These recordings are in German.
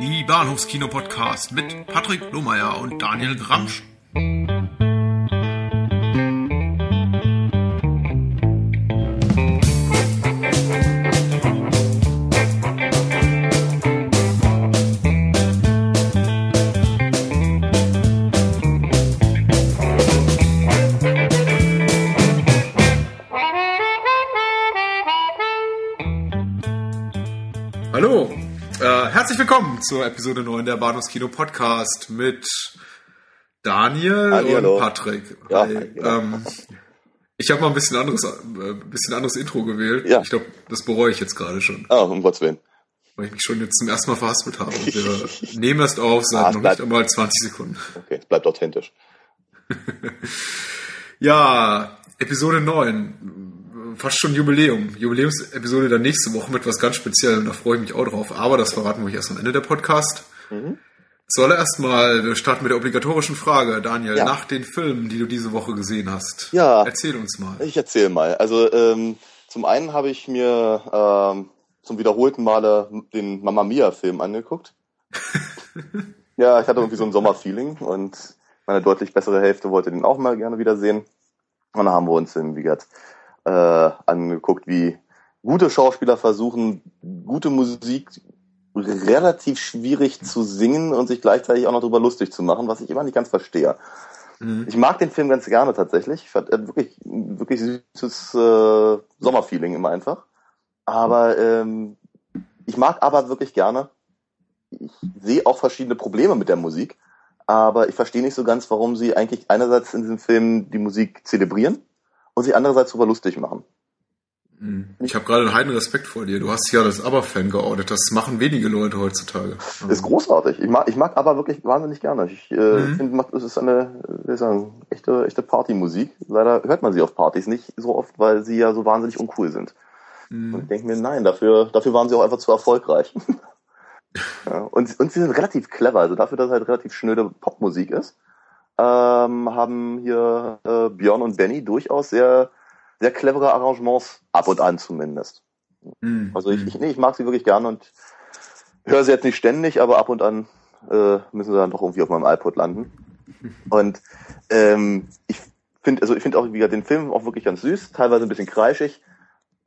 Die Bahnhofskino-Podcast mit Patrick Lohmeier und Daniel Gramsch. Willkommen zur Episode 9 der Bahnhofskino Podcast mit Daniel Halli, und hallo. Patrick. Ja, Hi. genau. ähm, ich habe mal ein bisschen anderes, äh, bisschen anderes Intro gewählt. Ja. Ich glaube, das bereue ich jetzt gerade schon, Ah, um Gottes Willen. weil ich mich schon jetzt zum ersten Mal verhaspelt habe. Und wir nehmen erst auf seit Ah, noch nicht einmal 20 Sekunden. Okay, es bleibt authentisch. Ja, Episode 9. Fast schon Jubiläum. Jubiläumsepisode dann nächste Woche mit was ganz Speziellem. Da freue ich mich auch drauf. Aber das verraten wir euch erst am Ende der Podcast. Zuallererst mal, wir starten mit der obligatorischen Frage. Daniel, Ja. nach den Filmen, die du diese Woche gesehen hast. Ja. Erzähl uns mal. Ich erzähle mal. Also ähm, zum einen habe ich mir ähm, zum wiederholten Male den Mamma Mia-Film angeguckt. ja, ich hatte irgendwie so ein Sommerfeeling und meine deutlich bessere Hälfte wollte den auch mal gerne wiedersehen. Und dann haben wir uns in, wie gesagt, äh, angeguckt, wie gute Schauspieler versuchen, gute Musik relativ schwierig zu singen und sich gleichzeitig auch noch drüber lustig zu machen, was ich immer nicht ganz verstehe. Mhm. Ich mag den Film ganz gerne tatsächlich. Ich fand er hat wirklich, wirklich süßes äh, Sommerfeeling immer einfach. Aber ähm, ich mag aber wirklich gerne. Ich sehe auch verschiedene Probleme mit der Musik, aber ich verstehe nicht so ganz, warum sie eigentlich einerseits in diesem Film die Musik zelebrieren und sich andererseits darüber lustig machen. Mhm. Ich habe gerade einen heiden Respekt vor dir. Du hast ja das ABBA-Fan geortet. Das machen wenige Leute heutzutage. Ist großartig. Ich mag, ich mag aber wirklich wahnsinnig gerne. Ich äh, Mhm. finde, es ist eine, wie sagen, echte, echte Partymusik. Leider hört man sie auf Partys nicht so oft, weil sie ja so wahnsinnig uncool sind. Und ich Mhm. denke mir, nein, dafür, dafür waren sie auch einfach zu erfolgreich. ja, und, und sie sind relativ clever. Also dafür, dass es halt relativ schnöde Popmusik ist, ähm, haben hier äh, Björn und Benny durchaus sehr, sehr clevere Arrangements, ab und an zumindest. Mhm. Also ich, ich, nee, ich mag sie wirklich gerne und höre sie jetzt nicht ständig, aber ab und an äh, müssen sie dann doch irgendwie auf meinem iPod landen. Und ähm, ich finde, also ich finde auch wieder den Film auch wirklich ganz süß, teilweise ein bisschen kreischig.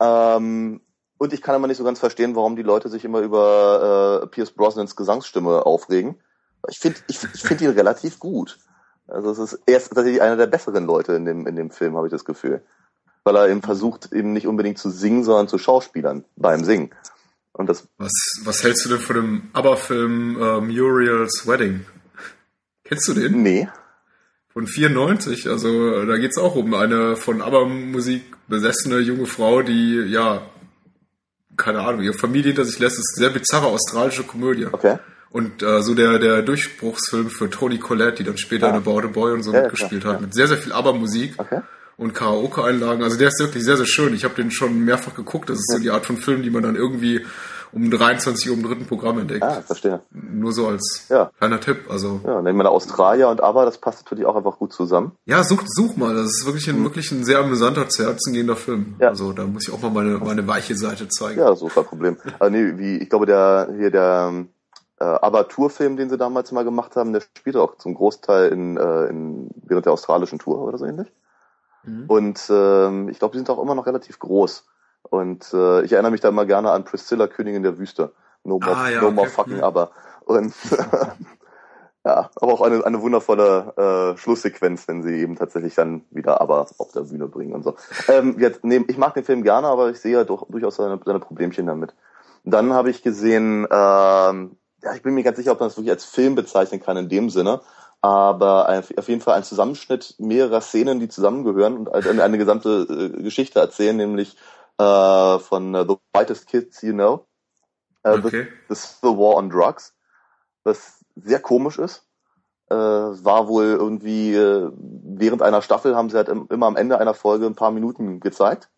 Ähm, und ich kann aber nicht so ganz verstehen, warum die Leute sich immer über äh, Pierce Brosnans Gesangsstimme aufregen. Ich finde ich, ich find ihn relativ gut. Also es ist erst tatsächlich einer der besseren Leute in dem, in dem Film, habe ich das Gefühl. Weil er eben versucht, eben nicht unbedingt zu singen, sondern zu Schauspielern beim Singen. Und das Was, was hältst du denn von dem ABBA-Film äh, Muriel's Wedding? Kennst du den? Nee. Von 94, also äh, da geht's auch um eine von ABBA-Musik besessene junge Frau, die, ja, keine Ahnung, ihre Familie hinter sich lässt. Das ist eine sehr bizarre australische Komödie. Okay. Und äh, so der, der Durchbruchsfilm für Toni Collette, die dann später Ah. in About a Boy und so Ja, mitgespielt klar, hat, ja. mit sehr, sehr viel ABBA-Musik Okay. und Karaoke-Einlagen. Also der ist wirklich sehr, sehr schön. Ich habe den schon mehrfach geguckt. Das ist so die Art von Film, die man dann irgendwie um 23 Uhr im dritten Programm entdeckt. Ah, verstehe. Nur so als Ja. kleiner Tipp. Also Ja, nehmen wir da Australier und aber, das passt natürlich auch einfach gut zusammen. Ja, such, such mal. Das ist wirklich ein, wirklich ein sehr amüsanter, zu Herzen gehender Film. Mhm. Ja. Also da muss ich auch mal meine, meine weiche Seite zeigen. Ja, so kein Problem. Aber nee, wie, ich glaube, der, hier der, äh, Aber-Tour-Film, den sie damals mal gemacht haben, der spielt auch zum Großteil in, äh, in, während der australischen Tour oder so ähnlich. Mhm. Und ähm, ich glaube, die sind auch immer noch relativ groß. Und äh, ich erinnere mich da immer gerne an Priscilla, Königin der Wüste. No more, Ah, ja, no more okay. fucking Mhm. aber. Und ja, aber auch eine, eine wundervolle äh, Schlusssequenz, wenn sie eben tatsächlich dann wieder aber auf der Bühne bringen und so. Ähm, jetzt, nee, ich mag den Film gerne, aber ich sehe ja doch durchaus seine, seine Problemchen damit. Dann habe ich gesehen, ähm, ja, ich bin mir ganz sicher, ob man das wirklich als Film bezeichnen kann in dem Sinne, aber auf jeden Fall ein Zusammenschnitt mehrerer Szenen, die zusammengehören und eine, eine gesamte äh, Geschichte erzählen, nämlich äh, von äh, The Whitest Kids You Know, äh, Okay. The, The Civil War on Drugs, was sehr komisch ist. Äh, war wohl irgendwie äh, während einer Staffel haben sie halt im, immer am Ende einer Folge ein paar Minuten gezeigt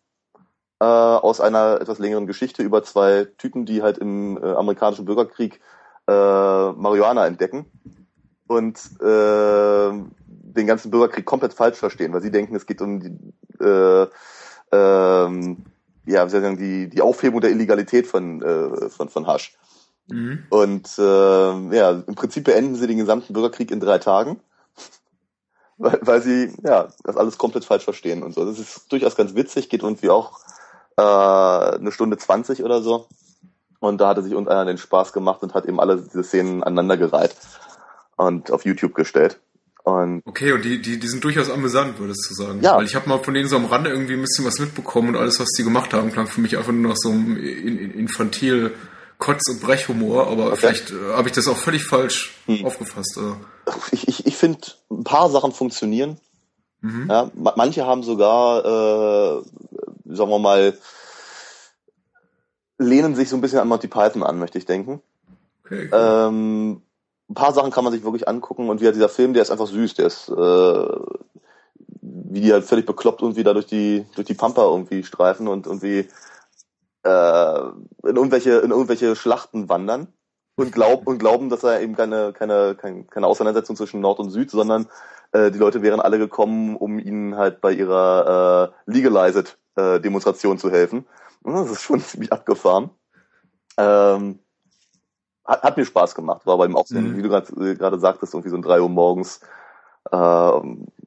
äh, aus einer etwas längeren Geschichte über zwei Typen, die halt im äh, amerikanischen Bürgerkrieg äh, Marihuana entdecken und äh, den ganzen Bürgerkrieg komplett falsch verstehen, weil sie denken, es geht um die, äh, ähm, ja, wie soll ich sagen, die, die Aufhebung der Illegalität von, äh, von, von Hasch. Mhm. Und äh, ja, im Prinzip beenden sie den gesamten Bürgerkrieg in drei Tagen, weil, weil sie ja das alles komplett falsch verstehen und so. Das ist durchaus ganz witzig, geht irgendwie auch äh, eine Stunde zwanzig oder so. Und da hatte sich uns einer den Spaß gemacht und hat eben alle diese Szenen aneinandergereiht und auf YouTube gestellt. Und okay, und die, die, die sind durchaus amüsant, würdest du sagen. Ja. Weil ich habe mal von denen so am Rande irgendwie ein bisschen was mitbekommen und alles, was die gemacht haben, klang für mich einfach nur nach so einem infantil Kotz- und Brechhumor, aber okay. vielleicht äh, habe ich das auch völlig falsch hm. aufgefasst. Also. Ich, ich, ich finde, ein paar Sachen funktionieren. Mhm. Ja, manche haben sogar, äh, sagen wir mal, lehnen sich so ein bisschen an Monty Python an, möchte ich denken. Okay, cool. ähm, ein paar Sachen kann man sich wirklich angucken und wie dieser Film, der ist einfach süß, der ist äh, wie die halt völlig bekloppt irgendwie da durch die durch die Pampa irgendwie streifen und irgendwie äh, in irgendwelche in irgendwelche Schlachten wandern und glauben und glauben, dass er eben keine keine keine, keine Auseinandersetzung zwischen Nord und Süd, sondern äh, die Leute wären alle gekommen, um ihnen halt bei ihrer äh, Legalized äh, Demonstration zu helfen. Und das ist schon ziemlich abgefahren. Ähm, hat, hat mir Spaß gemacht, war beim Aufsehen, mhm. wie du äh, gerade sagtest, irgendwie so um drei Uhr morgens. Äh,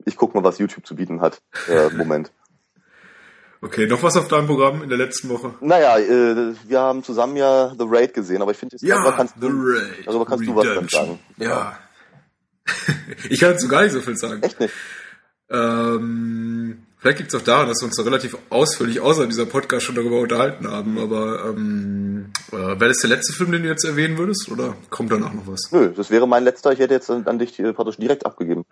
ich guck mal, was YouTube zu bieten hat. Äh, Moment. Okay, noch was auf deinem Programm in der letzten Woche? Naja, äh, wir haben zusammen ja The Raid gesehen, aber ich finde, ja, darüber kannst, The du, Raid. darüber kannst du was dann sagen. Ja. ich kann dazu gar nicht so viel sagen. Echt nicht? Ähm, vielleicht liegt es auch daran, dass wir uns da relativ ausführlich außer dieser Podcast schon darüber unterhalten haben, aber ähm, äh, wäre das der letzte Film, den du jetzt erwähnen würdest, oder kommt danach noch was? Nö, das wäre mein letzter. Ich hätte jetzt an dich äh, praktisch direkt abgegeben.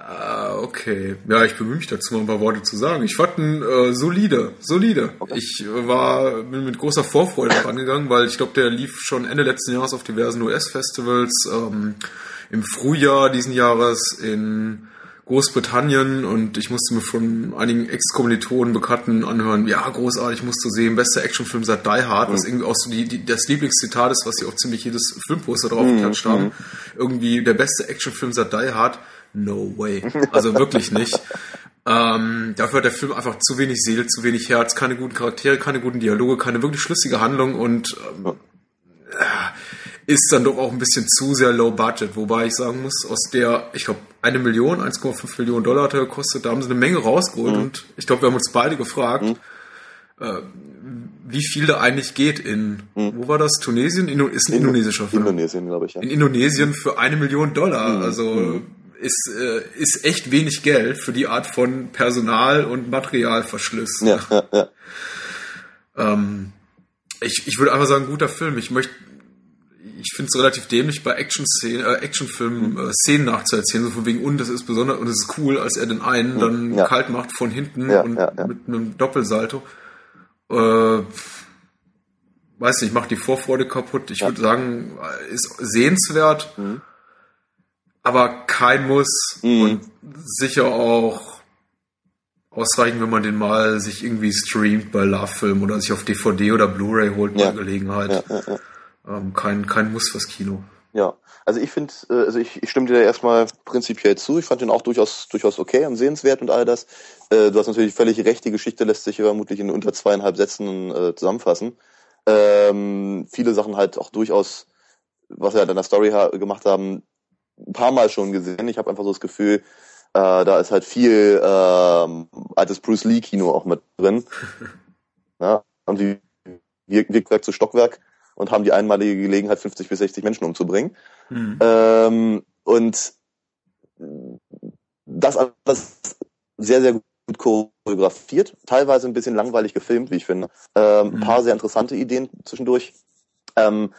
Ah, okay. Ja, ich bemühe mich dazu mal ein paar Worte zu sagen. Ich fand ihn äh, solide, solide. Okay. Ich äh, war bin mit großer Vorfreude rangegangen, weil ich glaube, der lief schon Ende letzten Jahres auf diversen US-Festivals. Ähm, Im Frühjahr diesen Jahres in Großbritannien und ich musste mir von einigen Ex-Kommilitonen, Bekannten anhören, ja, großartig, musst du sehen, bester Actionfilm seit Die Hard, mhm. was irgendwie auch so die, die, das Lieblingszitat ist, was sie auf ziemlich jedes Filmposter drauf mhm. haben. Mhm. Irgendwie der beste Actionfilm seit Die Hard. No way. Also wirklich nicht. Ähm, dafür hat der Film einfach zu wenig Seele, zu wenig Herz, keine guten Charaktere, keine guten Dialoge, keine wirklich schlüssige Handlung und ähm, ist dann doch auch ein bisschen zu sehr low budget, wobei ich sagen muss, aus der, ich glaube, eine Million, 1,5 Millionen Dollar hat er gekostet, da haben sie eine Menge rausgeholt mhm. und ich glaube, wir haben uns beide gefragt, mhm. äh, wie viel da eigentlich geht in, mhm. wo war das, Tunesien? Inno, ist ein in, indonesischer Film. Indonesien, glaube ich, ja. In Indonesien für eine Million Dollar, mhm. also mhm. ist, äh, ist echt wenig Geld für die Art von Personal- und Materialverschluss. Ja, ja, ja. Ähm, ich, ich würde einfach sagen, guter Film. Ich möchte ich finde es relativ dämlich, bei Action-Szenen, äh, Actionfilmen äh, Szenen nachzuerzählen, so von wegen, und das ist besonders, und es ist cool, als er den einen mhm. dann ja. kalt macht von hinten ja, und ja, mit einem Doppelsalto. Äh, weiß nicht, macht die Vorfreude kaputt. Ich würde sagen, ist sehenswert, mhm. aber kein Muss mhm. und sicher auch ausreichend, wenn man den mal sich irgendwie streamt bei Love Film oder sich auf DVD oder Blu-ray holt bei Gelegenheit. Ähm, kein, kein Muss fürs Kino. Ja, also ich finde, äh, also ich, ich stimme dir erstmal prinzipiell zu. Ich fand den auch durchaus, durchaus okay und sehenswert und all das. Äh, du hast natürlich völlig recht, die Geschichte lässt sich vermutlich in unter zweieinhalb Sätzen äh, zusammenfassen. Ähm, viele Sachen halt auch durchaus, was wir halt in der Story gemacht haben, ein paar Mal schon gesehen. Ich habe einfach so das Gefühl, äh, da ist halt viel äh, altes Bruce Lee Kino auch mit drin. ja, und wie Wirkwerk zu Stockwerk und haben die einmalige Gelegenheit, 50 bis 60 Menschen umzubringen. Mhm. Ähm, und das alles sehr, sehr gut choreografiert, teilweise ein bisschen langweilig gefilmt, wie ich finde. Ähm, mhm. Ein paar sehr interessante Ideen zwischendurch. Ähm,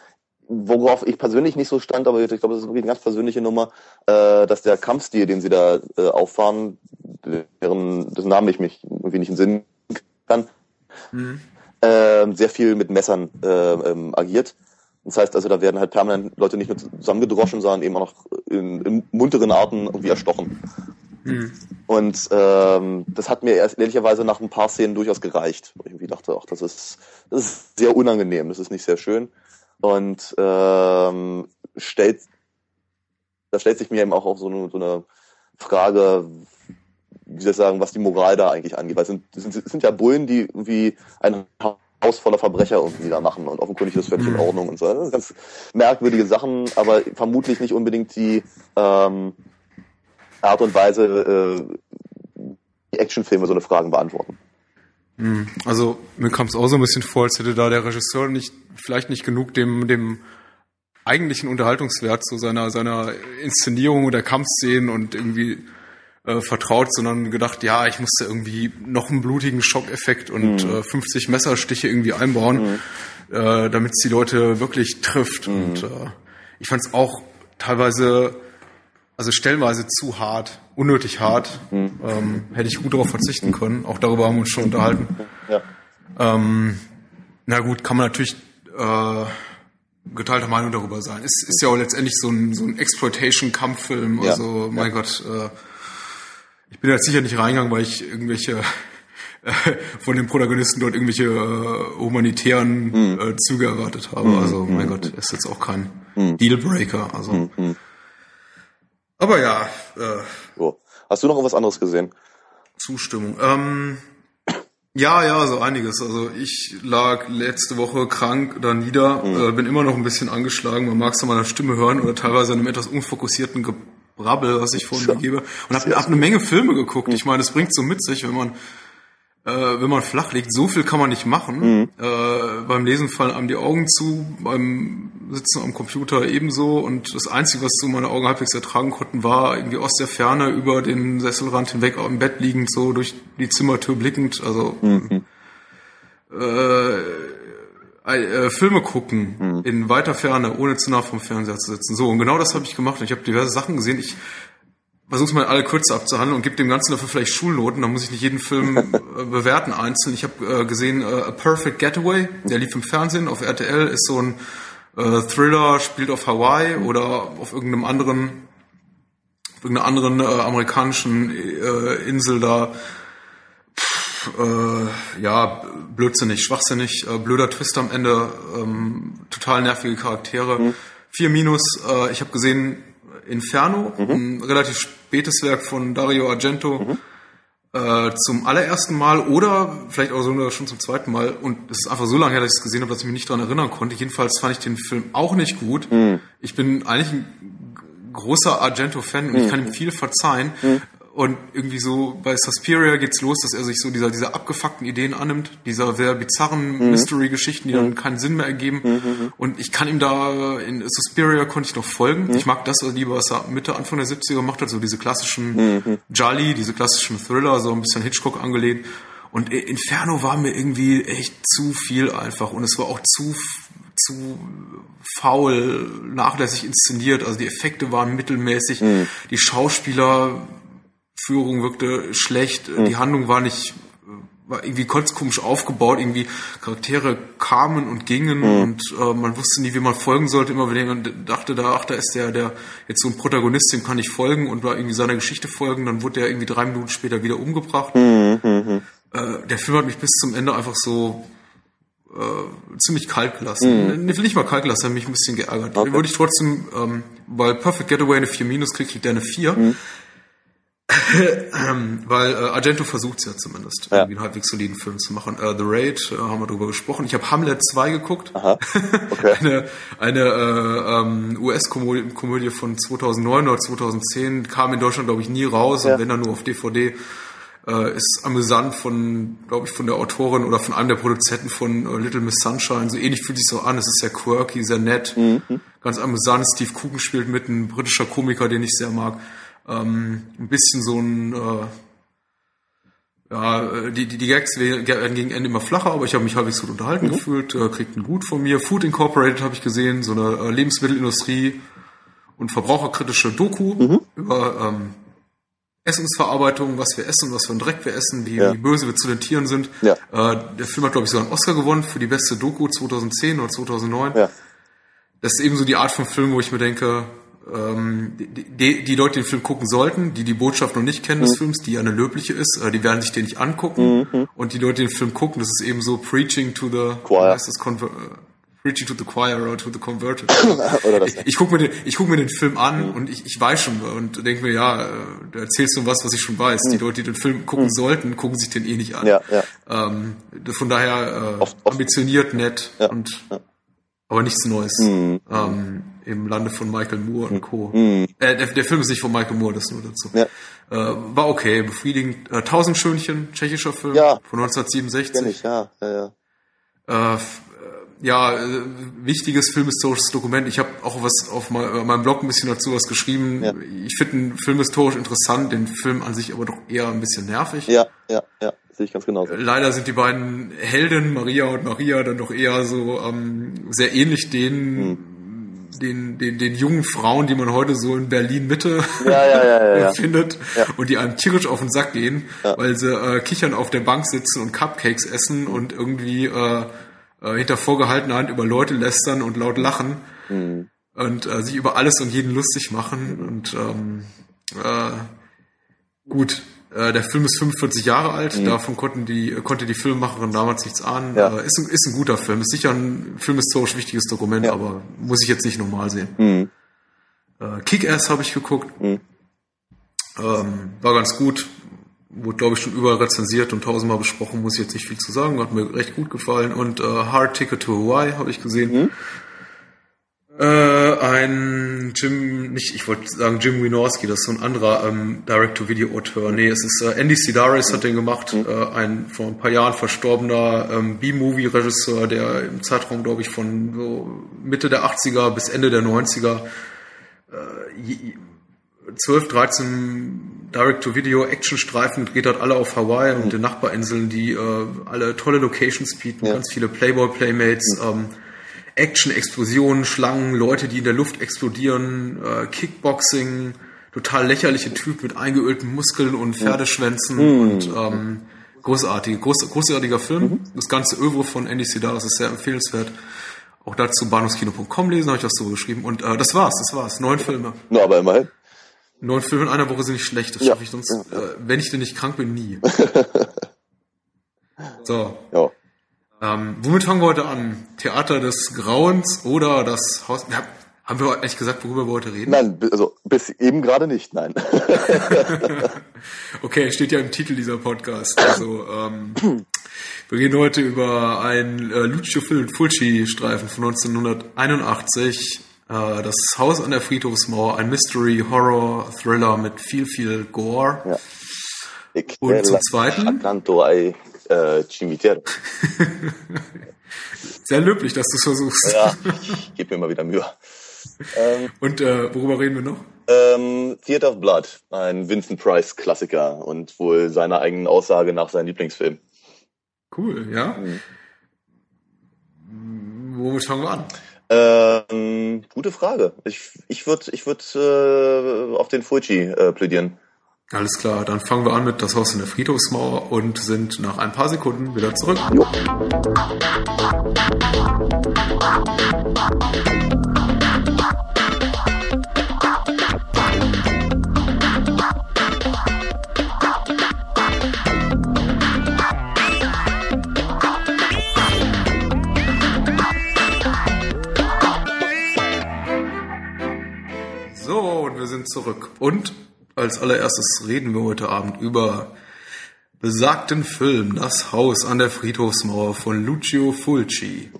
worauf ich persönlich nicht so stand, aber ich glaube, das ist wirklich eine ganz persönliche Nummer, äh, dass der Kampfstil, den sie da äh, auffahren, deren dessen Namen ich mich irgendwie nicht in Sinn kann, mhm äh, sehr viel mit Messern äh, ähm, agiert. Das heißt also, da werden halt permanent Leute nicht nur zusammengedroschen, sondern eben auch noch in, in munteren Arten irgendwie erstochen. Mhm. Und ähm, das hat mir erst ehrlicherweise nach ein paar Szenen durchaus gereicht. Wo ich irgendwie dachte, ach, das ist, das ist sehr unangenehm, das ist nicht sehr schön. Und ähm, stellt, da stellt sich mir eben auch, auch so, eine, so eine Frage, wie soll ich sagen, was die Moral da eigentlich angeht. Weil es sind, es sind, es sind ja Bullen, die irgendwie ein Haus voller Verbrecher irgendwie da machen und offenkundig ist das völlig in Ordnung und so. Das sind ganz merkwürdige Sachen, aber vermutlich nicht unbedingt die ähm, Art und Weise, äh, die Actionfilme so eine Fragen beantworten. Also mir kam es auch so ein bisschen vor, als hätte da der Regisseur nicht vielleicht nicht genug dem dem eigentlichen Unterhaltungswert zu seiner seiner Inszenierung oder Kampfszenen und irgendwie äh, vertraut, sondern gedacht, ja, ich musste irgendwie noch einen blutigen Schockeffekt und äh, 50 Messerstiche irgendwie einbauen, äh, damit es die Leute wirklich trifft. Und äh, ich fand es auch teilweise, also stellenweise zu hart, unnötig hart. Ähm, hätte ich gut darauf verzichten können. Auch darüber haben wir uns schon unterhalten. Ja. Ähm, na gut, kann man natürlich äh, geteilter Meinung darüber sein. Es ist ja auch letztendlich so ein, so ein Exploitation-Kampffilm. Ja. Also, mein Gott, äh, ich bin jetzt sicher nicht reingegangen, weil ich irgendwelche äh, von den Protagonisten dort irgendwelche äh, humanitären äh, Züge erwartet habe. Also, mein Gott, ist jetzt auch kein Dealbreaker. Also, aber ja, äh, So. Hast du noch was anderes gesehen? Zustimmung. Ähm, ja, ja, so einiges. Also ich lag letzte Woche krank da nieder, äh, bin immer noch ein bisschen angeschlagen. Man mag es an meiner Stimme hören oder teilweise an einem etwas unfokussierten Gebrabbel, was ich vorhin mir gebe. Und habe hab eine Menge Filme geguckt. Ich meine, es bringt so mit sich, wenn man äh, wenn man flach liegt, so viel kann man nicht machen. Äh, beim Lesen fallen einem die Augen zu, beim Sitzen am Computer ebenso. Und das Einzige, was so meine Augen halbwegs ertragen konnten, war irgendwie aus der Ferne über den Sesselrand hinweg im Bett liegend, so durch die Zimmertür blickend. Also äh, äh, Filme gucken in weiter Ferne, ohne zu nah vom Fernseher zu sitzen. So, und genau das habe ich gemacht. Und Ich habe diverse Sachen gesehen. Ich versuche mal alle kurz abzuhandeln und gebe dem Ganzen dafür vielleicht Schulnoten. Da muss ich nicht jeden Film äh, bewerten einzeln. Ich habe äh, gesehen äh, A Perfect Getaway, der lief im Fernsehen auf RTL, ist so ein äh, Thriller, spielt auf Hawaii oder auf irgendeinem anderen, auf irgendeiner anderen äh, amerikanischen Insel da. Äh, ja, blödsinnig, schwachsinnig, äh, blöder Twist am Ende, ähm, total nervige Charaktere. Vier Minus, äh, ich habe gesehen Inferno, ein relativ spätes Werk von Dario Argento, äh, zum allerersten Mal oder vielleicht auch sogar schon zum zweiten Mal. Und es ist einfach so lange her, dass ich es gesehen habe, dass ich mich nicht daran erinnern konnte. Jedenfalls fand ich den Film auch nicht gut. Ich bin eigentlich ein großer Argento-Fan und ich kann ihm viel verzeihen. Und irgendwie so bei Suspiria geht's los, dass er sich so dieser, dieser abgefuckten Ideen annimmt, dieser sehr bizarren Mystery-Geschichten, die dann keinen Sinn mehr ergeben. Und ich kann ihm da, in Suspiria konnte ich noch folgen. Ich mag das also lieber, was er Mitte, Anfang der 70er gemacht hat, so diese klassischen Jolly, diese klassischen Thriller, so ein bisschen Hitchcock angelehnt. Und Inferno war mir irgendwie echt zu viel einfach und es war auch zu zu faul, nachlässig inszeniert. Also die Effekte waren mittelmäßig, die Schauspielerführung wirkte schlecht, die Handlung war nicht war irgendwie ganz komisch aufgebaut, irgendwie Charaktere kamen und gingen und äh, man wusste nie, wie man folgen sollte. Immer wenn man dachte, da, ach, da ist der, der jetzt so ein Protagonist, dem kann ich folgen und war irgendwie seiner Geschichte folgen, dann wurde der irgendwie drei Minuten später wieder umgebracht. Äh, der Film hat mich bis zum Ende einfach so äh, ziemlich kalt gelassen. Mhm. Nicht mal kalt gelassen, hat mich ein bisschen geärgert. Okay. Würde ich trotzdem, ähm, weil Perfect Getaway eine 4 minus kriegt, kriegt der eine 4. ähm, weil äh, Argento versucht es ja zumindest, Ja. irgendwie einen halbwegs soliden Film zu machen. Äh, The Raid, äh, haben wir drüber gesprochen. Ich habe Hamlet 2 geguckt. Aha. Okay. eine eine äh, ähm, US-Komödie Komödie von 2009 oder 2010, kam in Deutschland, glaube ich, nie raus. Ja. Und wenn dann nur auf DVD. Äh, ist amüsant von, glaube ich, von der Autorin oder von einem der Produzenten von äh, Little Miss Sunshine. So ähnlich fühlt sich so an. Es ist sehr quirky, sehr nett, ganz amüsant. Steve Coogan spielt mit, ein britischer Komiker, den ich sehr mag. Ähm, ein bisschen so ein äh, ja, die, die, die Gags werden gegen Ende immer flacher, aber ich habe mich halbwegs gut unterhalten gefühlt, äh, kriegt einen Gut von mir. Food Incorporated habe ich gesehen, so eine äh, Lebensmittelindustrie und verbraucherkritische Doku über ähm, Essensverarbeitung, was wir essen, was für einen Dreck wir essen, wie, Ja. wie böse wir zu den Tieren sind. Ja. Äh, der Film hat, glaube ich, sogar einen Oscar gewonnen für die beste Doku 2010 oder 2009 Ja. das ist eben so die Art von Film, wo ich mir denke, ähm, die, die, Leute, die den Film gucken sollten, die die Botschaft noch nicht kennen des Films, die ja eine löbliche ist, äh, die werden sich den nicht angucken. Und die Leute, die den Film gucken, das ist eben so Preaching to the Choir. heißt das, Conver äh, Preaching to the Choir oder to the Converted. Oder das. ich ich gucke mir, den- ich guck mir den Film an und ich, ich weiß schon und denke mir, ja, äh, du erzählst so was, was ich schon weiß. Die Leute, die den Film gucken sollten, gucken sich den eh nicht an. Ja, ja. Ähm, von daher äh, Oft- oft- ambitioniert, nett Ja, und aber nichts Neues. Mhm. Ähm, Im Lande von Michael Moore und Co. Mhm. Äh, der, der Film ist nicht von Michael Moore, das nur dazu. Ja. Äh, war okay, befriedigend. Äh, Tausend Schönchen, tschechischer Film Ja. von 1967. Kenn ich, ja, ja, ja. Äh, äh, ja, äh, wichtiges filmhistorisches Dokument. Ich habe auch was auf mein, äh, meinem Blog ein bisschen dazu was geschrieben. Ja. Ich finde ihn filmhistorisch interessant, den Film an sich aber doch eher ein bisschen nervig. Ja, ja, ja, sehe ich ganz genauso. Leider sind die beiden Helden, Maria und Maria, dann doch eher so ähm, sehr ähnlich den, Hm. Den, den, den jungen Frauen, die man heute so in Berlin Mitte Ja, ja, ja, findet und die einem tierisch auf den Sack gehen, weil sie äh, kichern auf der Bank sitzen und Cupcakes essen und irgendwie äh, äh, hinter vorgehaltener Hand über Leute lästern und laut lachen Hm. und äh, sich über alles und jeden lustig machen und ähm, äh, gut. Äh, der Film ist 45 Jahre alt, davon konnten die, konnte die Filmemacherin damals nichts ahnen. Mhm. Ja. Äh, ist, ein, ist ein guter Film, ist sicher ein filmhistorisch wichtiges Dokument, Ja. aber muss ich jetzt nicht nochmal sehen. Mhm. Äh, Kick-Ass habe ich geguckt. Mhm. Ähm, war ganz gut. Wurde, glaube ich, schon überall rezensiert und tausendmal besprochen, muss ich jetzt nicht viel zu sagen. Hat mir recht gut gefallen. Und äh, Hard Ticket to Hawaii habe ich gesehen. Mhm. Äh, ein Jim, nicht, ich wollte sagen Jim Wynorski, das ist so ein anderer ähm, Direct-to-Video-Auteur. Nee, es ist äh, Andy Sidaris hat den gemacht, Mhm. äh, ein vor ein paar Jahren verstorbener ähm, B-Movie-Regisseur, der im Zeitraum, glaube ich, von so Mitte der 80er bis Ende der 90er äh, je- 12, 13 Direct-to-Video-Action-Streifen gedreht hat, alle auf Hawaii und den Nachbarinseln, die äh, alle tolle Locations bieten, Ja. ganz viele Playboy-Playmates, ähm, Action, Explosionen, Schlangen, Leute, die in der Luft explodieren, äh, Kickboxing, total lächerliche Typ mit eingeölten Muskeln und Pferdeschwänzen und ähm, großartig, groß, großartiger Film. Das ganze Övre von Andy Sidaris ist sehr empfehlenswert. Auch dazu bahnhofskino.com lesen, habe ich was so geschrieben. Und äh, das war's, das war's. Neun Filme. Na, aber immerhin. Neun Filme in einer Woche sind nicht schlecht. Das Ja, schaffe ich sonst, ja, Äh, wenn ich denn nicht krank bin, nie. so, Ja. Ähm, womit fangen wir heute an? Theater des Grauens oder das Haus... Ja, haben wir ehrlich gesagt, worüber wir heute reden? Nein, also bis eben gerade nicht, nein. Okay, steht ja im Titel dieser Podcast. Also, ähm, wir reden heute über einen äh, Lucio Fulci-Streifen von 1981. Äh, das Haus an der Friedhofsmauer, ein Mystery-Horror-Thriller mit viel, viel Gore. Ja. Ich Und zum Zweiten? Äh, cimitero. Sehr löblich, dass du es versuchst. Ja, ich gebe mir mal wieder Mühe. Ähm, Und äh, worüber reden wir noch? ähm, Theater of Blood, ein Vincent Price Klassiker und wohl seiner eigenen Aussage nach sein Lieblingsfilm. Cool, ja. Womit fangen wir an? Ähm, gute Frage. Ich, ich würde ich würd, äh, auf den Fulci äh, plädieren. Alles klar, dann fangen wir an mit Das Haus in der Friedhofsmauer und sind nach ein paar Sekunden wieder zurück. Jo. So, und wir sind zurück. Und als allererstes reden wir heute Abend über besagten Film Das Haus an der Friedhofsmauer von Lucio Fulci.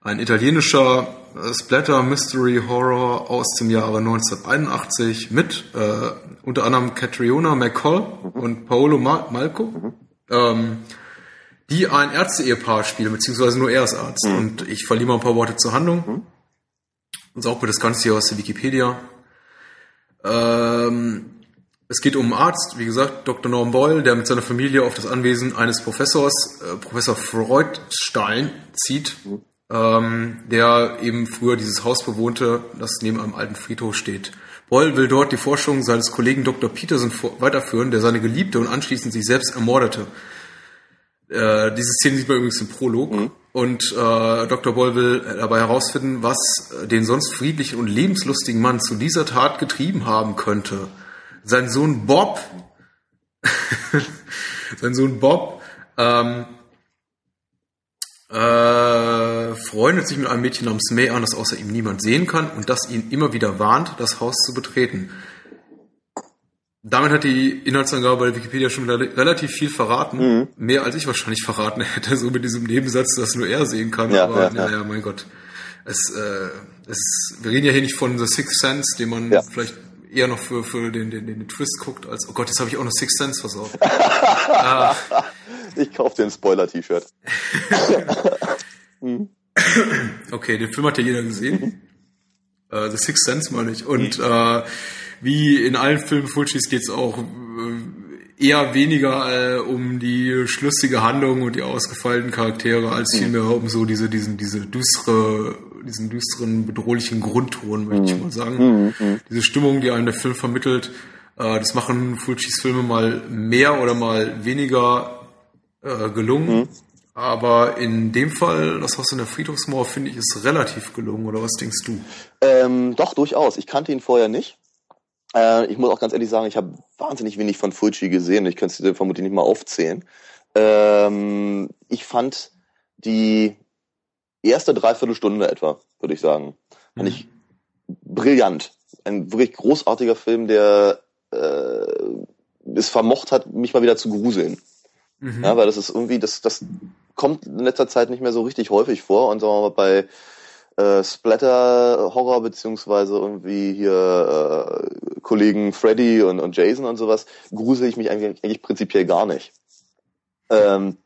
Ein italienischer äh, Splatter Mystery Horror aus dem Jahre 1981 mit äh, unter anderem Catriona McCall und Paolo Ma Malco, ähm, die ein Ärzte-Ehepaar spielen, beziehungsweise nur er ist Arzt. Und ich verliere mal ein paar Worte zur Handlung. Und auch das Ganze hier aus der Wikipedia. Ähm, es geht um einen Arzt, wie gesagt, Dr. Norm Boyle, der mit seiner Familie auf das Anwesen eines Professors, äh, Professor Freudstein, zieht, ähm, der eben früher dieses Haus bewohnte, das neben einem alten Friedhof steht. Boyle will dort die Forschung seines Kollegen Dr. Peterson weiterführen, der seine Geliebte und anschließend sich selbst ermordete. Äh, diese Szene sieht man übrigens im Prolog. Und äh, Dr. Boll will dabei herausfinden, was den sonst friedlichen und lebenslustigen Mann zu dieser Tat getrieben haben könnte. Sein Sohn Bob, sein Sohn Bob, ähm, äh, freundet sich mit einem Mädchen namens May an, das außer ihm niemand sehen kann und das ihn immer wieder warnt, das Haus zu betreten. Damit hat die Inhaltsangabe bei Wikipedia schon relativ viel verraten. Mhm. Mehr als ich wahrscheinlich verraten hätte, so mit diesem Nebensatz, dass nur er sehen kann. Ja, Aber ja, naja, ja. mein Gott. Es, äh, es, wir reden ja hier nicht von The Sixth Sense, den man ja. vielleicht eher noch für, für den, den, den Twist guckt, als, oh Gott, jetzt habe ich auch noch Sixth Sense versorgt. ah. Ich kaufe den Spoiler-T-Shirt. okay, den Film hat ja jeder gesehen. Mhm. Uh, The Sixth Sense meine ich. Und mhm. uh, wie in allen Filmen Fulcis geht es auch äh, eher weniger äh, um die schlüssige Handlung und die ausgefeilten Charaktere, als mhm. vielmehr um so diese, diesen, diese düstere, diesen düsteren, bedrohlichen Grundton, möchte ich mhm. mal sagen. Mhm. Mhm. Diese Stimmung, die einem der Film vermittelt, äh, das machen Fulcis Filme mal mehr oder mal weniger äh, gelungen. Aber in dem Fall, das Haus in der Friedhofsmauer, finde ich, ist relativ gelungen, oder was denkst du? Ähm, doch, durchaus. Ich kannte ihn vorher nicht. Äh, ich muss auch ganz ehrlich sagen, ich habe wahnsinnig wenig von Fulci gesehen. Ich könnte es vermutlich nicht mal aufzählen. Ähm, ich fand die erste Dreiviertelstunde etwa, würde ich sagen, fand mhm. ich brillant. Ein wirklich großartiger Film, der äh, es vermocht hat, mich mal wieder zu gruseln. Mhm. Ja, weil das ist irgendwie, das, das kommt in letzter Zeit nicht mehr so richtig häufig vor. Und sagen wir mal, bei äh, Splatter-Horror, beziehungsweise irgendwie hier äh, Kollegen Freddy und, und Jason und sowas, grusel ich mich eigentlich, eigentlich prinzipiell gar nicht. Ähm,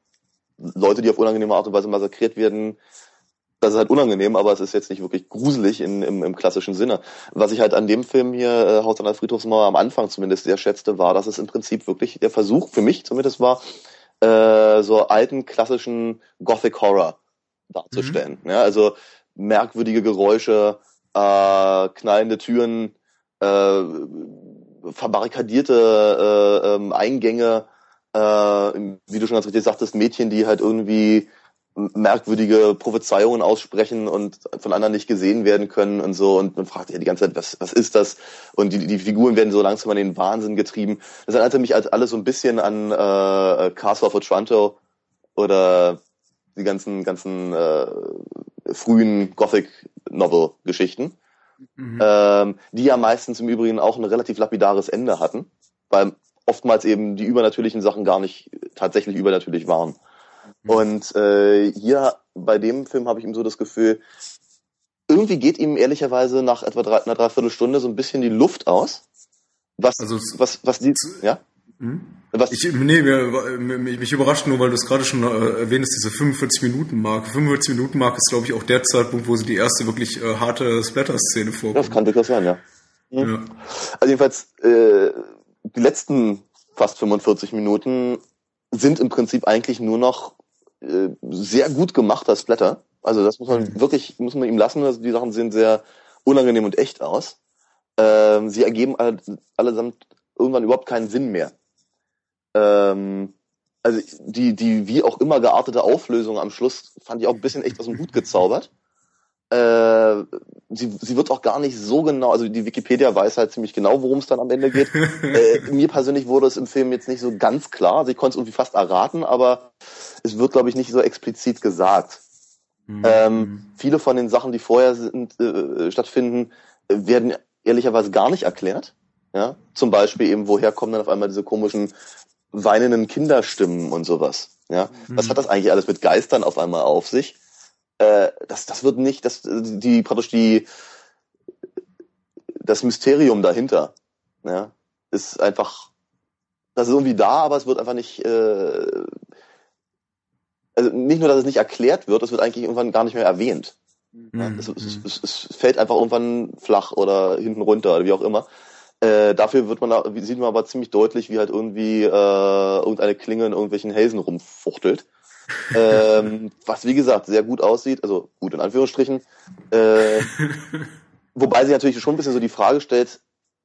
Leute, die auf unangenehme Art und Weise massakriert werden, das ist halt unangenehm, aber es ist jetzt nicht wirklich gruselig in, im, im klassischen Sinne. Was ich halt an dem Film hier, äh, Haus an der Friedhofsmauer, am Anfang zumindest sehr schätzte, war, dass es im Prinzip wirklich der Versuch, für mich zumindest war, äh, so alten klassischen Gothic Horror darzustellen. Mhm. Ja, also merkwürdige Geräusche, äh, knallende Türen, äh, verbarrikadierte äh, ähm, Eingänge, äh, wie du schon ganz richtig sagtest, Mädchen, die halt irgendwie merkwürdige Prophezeiungen aussprechen und von anderen nicht gesehen werden können und so und man fragt ja die ganze Zeit, was, was ist das? Und die, die Figuren werden so langsam an den Wahnsinn getrieben. Das erinnerte mich als alles so ein bisschen an äh, Castle of Otranto oder die ganzen ganzen äh, frühen Gothic-Novel-Geschichten, mhm. ähm, die ja meistens im Übrigen auch ein relativ lapidares Ende hatten, weil oftmals eben die übernatürlichen Sachen gar nicht tatsächlich übernatürlich waren. Mhm. Und äh, hier bei dem Film habe ich ihm so das Gefühl, irgendwie geht ihm ehrlicherweise nach etwa drei, einer Dreiviertelstunde so ein bisschen die Luft aus. Was, also, was, was die, ja? Mhm. Was? Ich, nee, mir, mich überrascht nur, weil du es gerade schon äh, erwähnt hast, diese 45-Minuten-Marke. 45-Minuten-Marke ist, glaube ich, auch der Zeitpunkt, wo sie die erste wirklich äh, harte Splatter-Szene vorkommt. Das kann durchaus sein, ja. Mhm. ja. Also jedenfalls, äh, die letzten fast 45 Minuten sind im Prinzip eigentlich nur noch äh, sehr gut gemachter Splatter. Also das muss man mhm. wirklich, muss man ihm lassen. Also die Sachen sehen sehr unangenehm und echt aus. Ähm, sie ergeben alle, allesamt irgendwann überhaupt keinen Sinn mehr ähm, also die, die wie auch immer geartete Auflösung am Schluss fand ich auch ein bisschen echt aus dem Hut gezaubert. Äh, sie, sie wird auch gar nicht so genau, also die Wikipedia weiß halt ziemlich genau, worum es dann am Ende geht. äh, mir persönlich wurde es im Film jetzt nicht so ganz klar, also ich konnte es irgendwie fast erraten, aber es wird, glaube ich, nicht so explizit gesagt. Mhm. Ähm, viele von den Sachen, die vorher sind, äh, stattfinden, werden ehrlicherweise gar nicht erklärt. Ja, zum Beispiel eben, woher kommen dann auf einmal diese komischen weinenden Kinderstimmen und sowas. Ja, mhm. was hat das eigentlich alles mit Geistern auf einmal auf sich? Äh, das, das wird nicht, das, die praktisch die das Mysterium dahinter, ja, ist einfach, das ist irgendwie da, aber es wird einfach nicht, äh, also nicht nur, dass es nicht erklärt wird, es wird eigentlich irgendwann gar nicht mehr erwähnt. Mhm. Ja, es, es, es, es, fällt einfach irgendwann flach oder hinten runter oder wie auch immer. Äh, dafür wird man da, sieht man aber ziemlich deutlich, wie halt irgendwie äh, irgendeine Klinge in irgendwelchen Hälsen rumfuchtelt. Ähm, was wie gesagt sehr gut aussieht, also gut in Anführungsstrichen. Äh, wobei sie natürlich schon ein bisschen so die Frage stellt,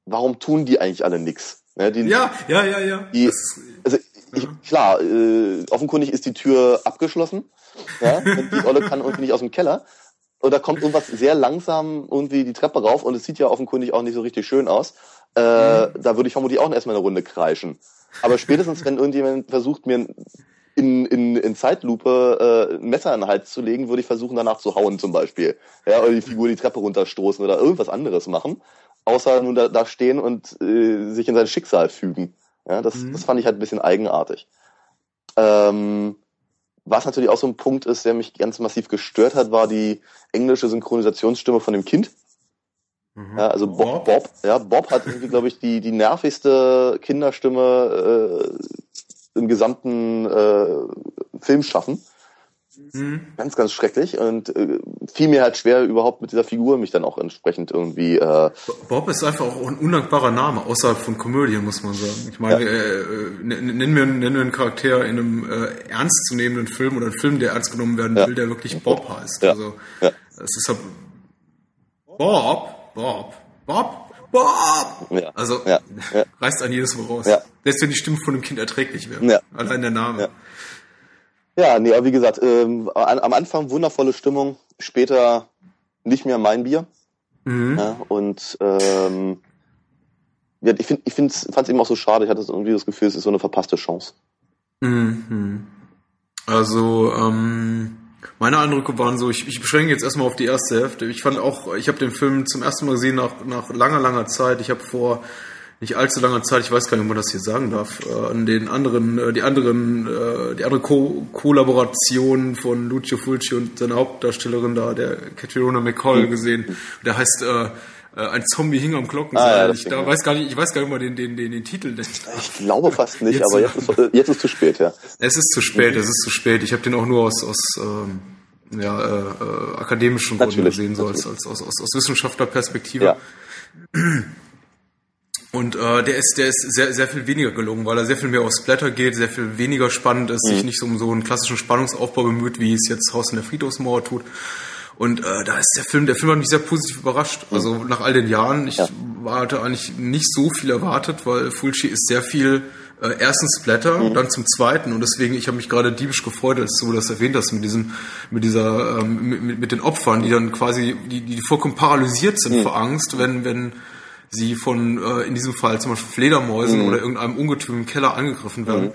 warum tun die eigentlich alle nix? Ne, die, ja, ja, ja, ja. Die, also ich, klar, äh, offenkundig ist die Tür abgeschlossen. Ja, und die Olle kann irgendwie nicht aus dem Keller. Und da kommt irgendwas sehr langsam irgendwie die Treppe rauf und es sieht ja offenkundig auch nicht so richtig schön aus. Äh, mhm. Da würde ich vermutlich auch erstmal eine Runde kreischen. Aber spätestens, wenn irgendjemand versucht, mir in, in, in Zeitlupe äh, ein Messer in den Hals zu legen, würde ich versuchen, danach zu hauen zum Beispiel. Ja, oder die Figur die Treppe runterstoßen oder irgendwas anderes machen. außer nun da, da stehen und äh, sich in sein Schicksal fügen. Ja, das, mhm. das fand ich halt ein bisschen eigenartig. Ähm, was natürlich auch so ein Punkt ist, der mich ganz massiv gestört hat, war die englische Synchronisationsstimme von dem Kind. Mhm. Ja, also Bob, Bob, ja, Bob hat irgendwie, glaube ich, die, die nervigste Kinderstimme äh, im gesamten äh, Filmschaffen. Mhm. Ganz, ganz schrecklich und äh, fiel mir halt schwer, überhaupt mit dieser Figur mich dann auch entsprechend irgendwie. Äh, Bob ist einfach auch ein undankbarer Name außerhalb von Komödien, muss man sagen. Ich meine, ja. äh, äh nenn, mir, nenn mir einen Charakter in einem äh, ernstzunehmenden Film oder einen Film, der ernst genommen werden ja. will, der wirklich Bob heißt. Ja. Also es ist halt Bob, Bob, Bob, Bob! Ja. Also ja. Ja. reißt an jedes Mal raus. Ja. Selbst wenn die Stimme von dem Kind erträglich wäre. Ja. Allein der Name. Ja. Ja, nee, aber wie gesagt, ähm, am Anfang wundervolle Stimmung, später nicht mehr mein Bier. Mhm. Ja, und ähm, ja, ich finde, ich fand es eben auch so schade. Ich hatte irgendwie das Gefühl, es ist so eine verpasste Chance. Mhm. Also ähm, meine Eindrücke waren so. Ich, ich beschränke jetzt erstmal auf die erste Hälfte. Ich fand auch, ich habe den Film zum ersten Mal gesehen nach nach langer langer Zeit. Ich habe vor nicht allzu langer Zeit, ich weiß gar nicht, ob man das hier sagen darf, äh, an den anderen, äh, die anderen, äh, die andere Ko Kollaboration von Lucio Fulci und seiner Hauptdarstellerin da, der Catriona McCall gesehen. Der heißt äh, äh, ein Zombie hing am Glockenseil. Ah, ja, ich da weiß gar nicht, ich weiß gar nicht mal den, den, den, den Titel. Ich glaube fast nicht, jetzt, aber jetzt ist, jetzt ist zu spät, ja. Es ist zu spät, es ist zu spät. Ich habe den auch nur aus, aus ähm, ja, äh, äh, akademischen Gründen gesehen, so als, als aus, aus, aus Wissenschaftlerperspektive. Ja. Und äh, der ist, der ist sehr, sehr viel weniger gelungen, weil er sehr viel mehr auf Splatter geht, sehr viel weniger spannend ist, mhm. sich nicht so um so einen klassischen Spannungsaufbau bemüht, wie es jetzt Haus in der Friedhofsmauer tut. Und äh, da ist der Film, der Film hat mich sehr positiv überrascht. Mhm. Also nach all den Jahren, ich ja. hatte eigentlich nicht so viel erwartet, weil Fulci ist sehr viel äh, erstens Splatter, mhm. dann zum zweiten und deswegen, ich habe mich gerade diebisch gefreut, als du das erwähnt hast, mit diesem, mit dieser, ähm, mit, mit den Opfern, die dann quasi, die, die vollkommen paralysiert sind mhm. vor Angst, wenn, wenn sie von, äh, in diesem Fall zum Beispiel Fledermäusen mhm. oder irgendeinem Ungetüm im Keller angegriffen werden.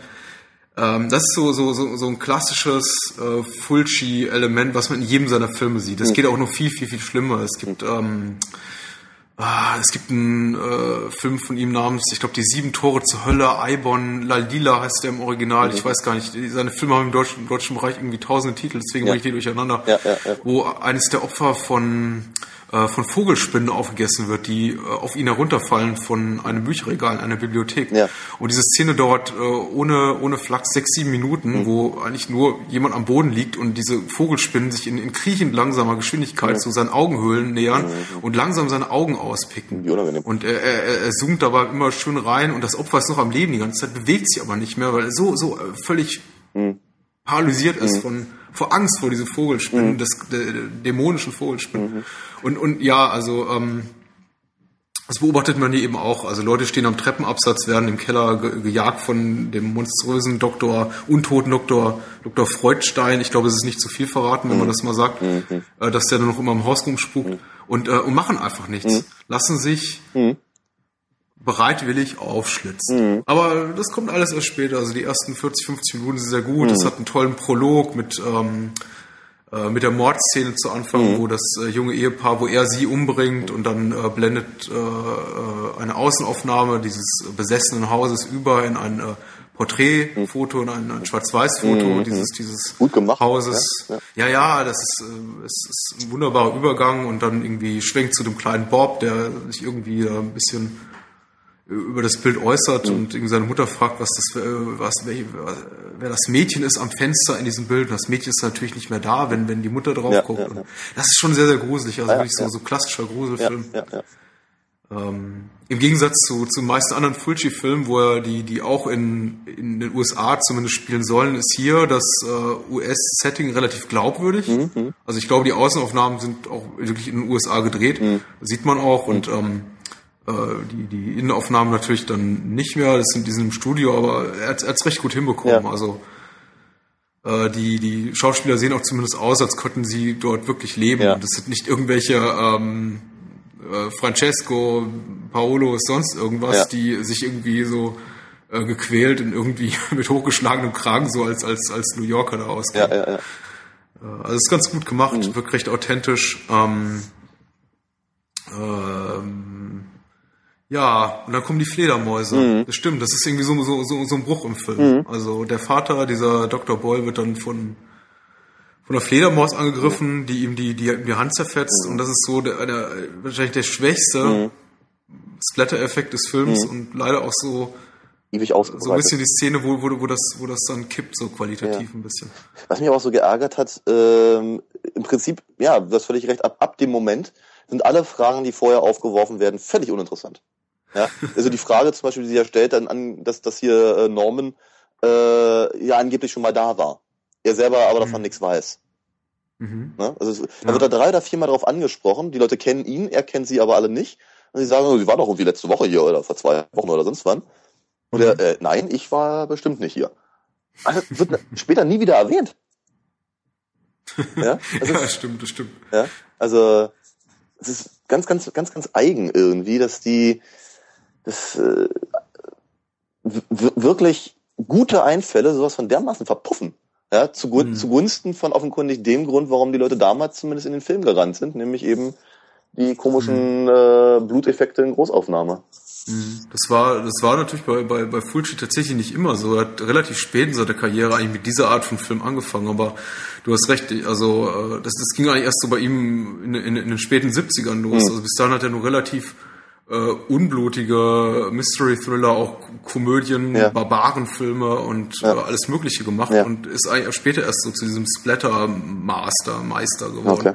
Ähm, das ist so, so, so, so ein klassisches äh, Fulci-Element, was man in jedem seiner Filme sieht. Es mhm. geht auch noch viel, viel, viel schlimmer. Es gibt, ähm, ah, es gibt einen äh, Film von ihm namens, ich glaube, die sieben Tore zur Hölle, Aibon Lalila heißt der im Original. Ich mhm. weiß gar nicht, seine Filme haben im deutschen, im deutschen Bereich irgendwie tausende Titel, deswegen ja. bringe ich die durcheinander. Ja, ja, ja. Wo eines der Opfer von von Vogelspinnen aufgegessen wird, die äh, auf ihn herunterfallen von einem Bücherregal in einer Bibliothek. Ja. Und diese Szene dauert äh, ohne, ohne Flachs sechs, sieben Minuten, mhm. wo eigentlich nur jemand am Boden liegt und diese Vogelspinnen sich in, in kriechend langsamer Geschwindigkeit mhm. zu seinen Augenhöhlen nähern mhm. und langsam seine Augen auspicken. Und er, er, er zoomt dabei immer schön rein und das Opfer ist noch am Leben die ganze Zeit, bewegt sich aber nicht mehr, weil er so, so völlig mhm. paralysiert ist mhm. von vor Angst vor diese Vogelspinnen, mhm. des, der, der, dämonischen Vogelspinnen. Und, und ja, also ähm, das beobachtet man hier eben auch. Also Leute stehen am Treppenabsatz, werden im Keller ge gejagt von dem monströsen Doktor, untoten Doktor, Dr. Freudstein. Ich glaube, es ist nicht zu viel verraten, wenn man mhm. das mal sagt, mhm. äh, dass der dann noch immer im Haus rumspukt mhm. und, äh, und machen einfach nichts. Mhm. Lassen sich mhm. bereitwillig aufschlitzen. Mhm. Aber das kommt alles erst später. Also die ersten 40, 50 Minuten sind sehr gut. Es hat einen tollen Prolog mit ähm, äh, mit der Mordszene zu Anfang, mhm. wo das äh, junge Ehepaar, wo er sie umbringt und dann äh, blendet äh, äh eine Außenaufnahme dieses besessenen Hauses über in ein äh, Porträtfoto, in ein, ein Schwarz-Weiß-Foto mhm. dieses, dieses gemacht, Hauses. Ja, ja, ja, das ist, äh, ist, ist ein wunderbarer Übergang und dann irgendwie schwenkt zu dem kleinen Bob, der sich irgendwie äh, ein bisschen über das Bild äußert mhm. und irgendwie seine Mutter fragt, was das, was, wer, wer das Mädchen ist am Fenster in diesem Bild. Und das Mädchen ist natürlich nicht mehr da, wenn, wenn die Mutter drauf ja, guckt. Ja, ja. Das ist schon sehr, sehr gruselig. Also wirklich so, so klassischer Gruselfilm. Ähm, Im Gegensatz zu, zu meisten anderen Fulci-Filmen, wo er die, die auch in, in den USA zumindest spielen sollen, ist hier das äh, US-Setting relativ glaubwürdig. Mhm, mhm. Also ich glaube, die Außenaufnahmen sind auch wirklich in den USA gedreht. Mhm. sieht man auch. Und ähm, äh, die, die Innenaufnahmen natürlich dann nicht mehr, das sind die sind im Studio, aber er hat es recht gut hinbekommen. Ja. Also äh, die, die Schauspieler sehen auch zumindest aus, als könnten sie dort wirklich leben. Ja. Das sind nicht irgendwelche ähm, äh, Francesco, Paolo, sonst irgendwas, ja. die sich irgendwie so äh, gequält und irgendwie mit hochgeschlagenem Kragen so als, als, als New Yorker da ausgehen. Ja, ja, ja. Äh, also es ist ganz gut gemacht, mhm. wirkt recht authentisch. Ähm, ähm, Ja, und dann kommen die Fledermäuse. Mhm. Das stimmt, das ist irgendwie so, so, so, so ein Bruch im Film. Mhm. Also der Vater, dieser Dr. Boyle, wird dann von, von einer Fledermaus angegriffen, die ihm die, die, die Hand zerfetzt. Und das ist so der, der, wahrscheinlich der schwächste Mhm. Splatter-Effekt des Films und leider auch so, Ewig so ein bisschen die Szene, wo, wo, wo, das, wo das dann kippt, so qualitativ ein bisschen. Was mich aber auch so geärgert hat, ähm, im Prinzip, ja, du hast völlig recht, ab, ab dem Moment sind alle Fragen, die vorher aufgeworfen werden, völlig uninteressant. Ja? Also die Frage zum Beispiel, die sie ja stellt, dann an, dass, dass hier äh, Norman äh, ja angeblich schon mal da war. Er selber aber davon nichts weiß. Mhm. Ne? Also Ja. da wird er drei oder viermal darauf angesprochen, die Leute kennen ihn, er kennt sie aber alle nicht. Und sie sagen, oh, sie war doch irgendwie letzte Woche hier oder vor zwei Wochen oder sonst wann. Und er, äh, nein, ich war bestimmt nicht hier. Also, wird später nie wieder erwähnt. Ja, also, ja, stimmt, das stimmt. ja, also es ist ganz, ganz, ganz, ganz eigen irgendwie, dass die das äh, wirklich gute Einfälle sowas von dermaßen verpuffen. Ja, Mhm. zugunsten von offenkundig dem Grund, warum die Leute damals zumindest in den Film gerannt sind, nämlich eben die komischen äh, Bluteffekte in Großaufnahme. Mhm. Das war, das war natürlich bei, bei, bei Fulci tatsächlich nicht immer so. Er hat relativ spät in seiner Karriere eigentlich mit dieser Art von Film angefangen, aber du hast recht, also äh, das, das ging eigentlich erst so bei ihm in, in, in den späten 70ern los. Mhm. Also bis dahin hat er nur relativ äh, unblutige Mystery-Thriller, auch Komödien, Ja. Barbarenfilme und Ja. äh, alles Mögliche gemacht Ja. und ist eigentlich später erst so zu diesem Splatter-Master, Meister geworden. Okay.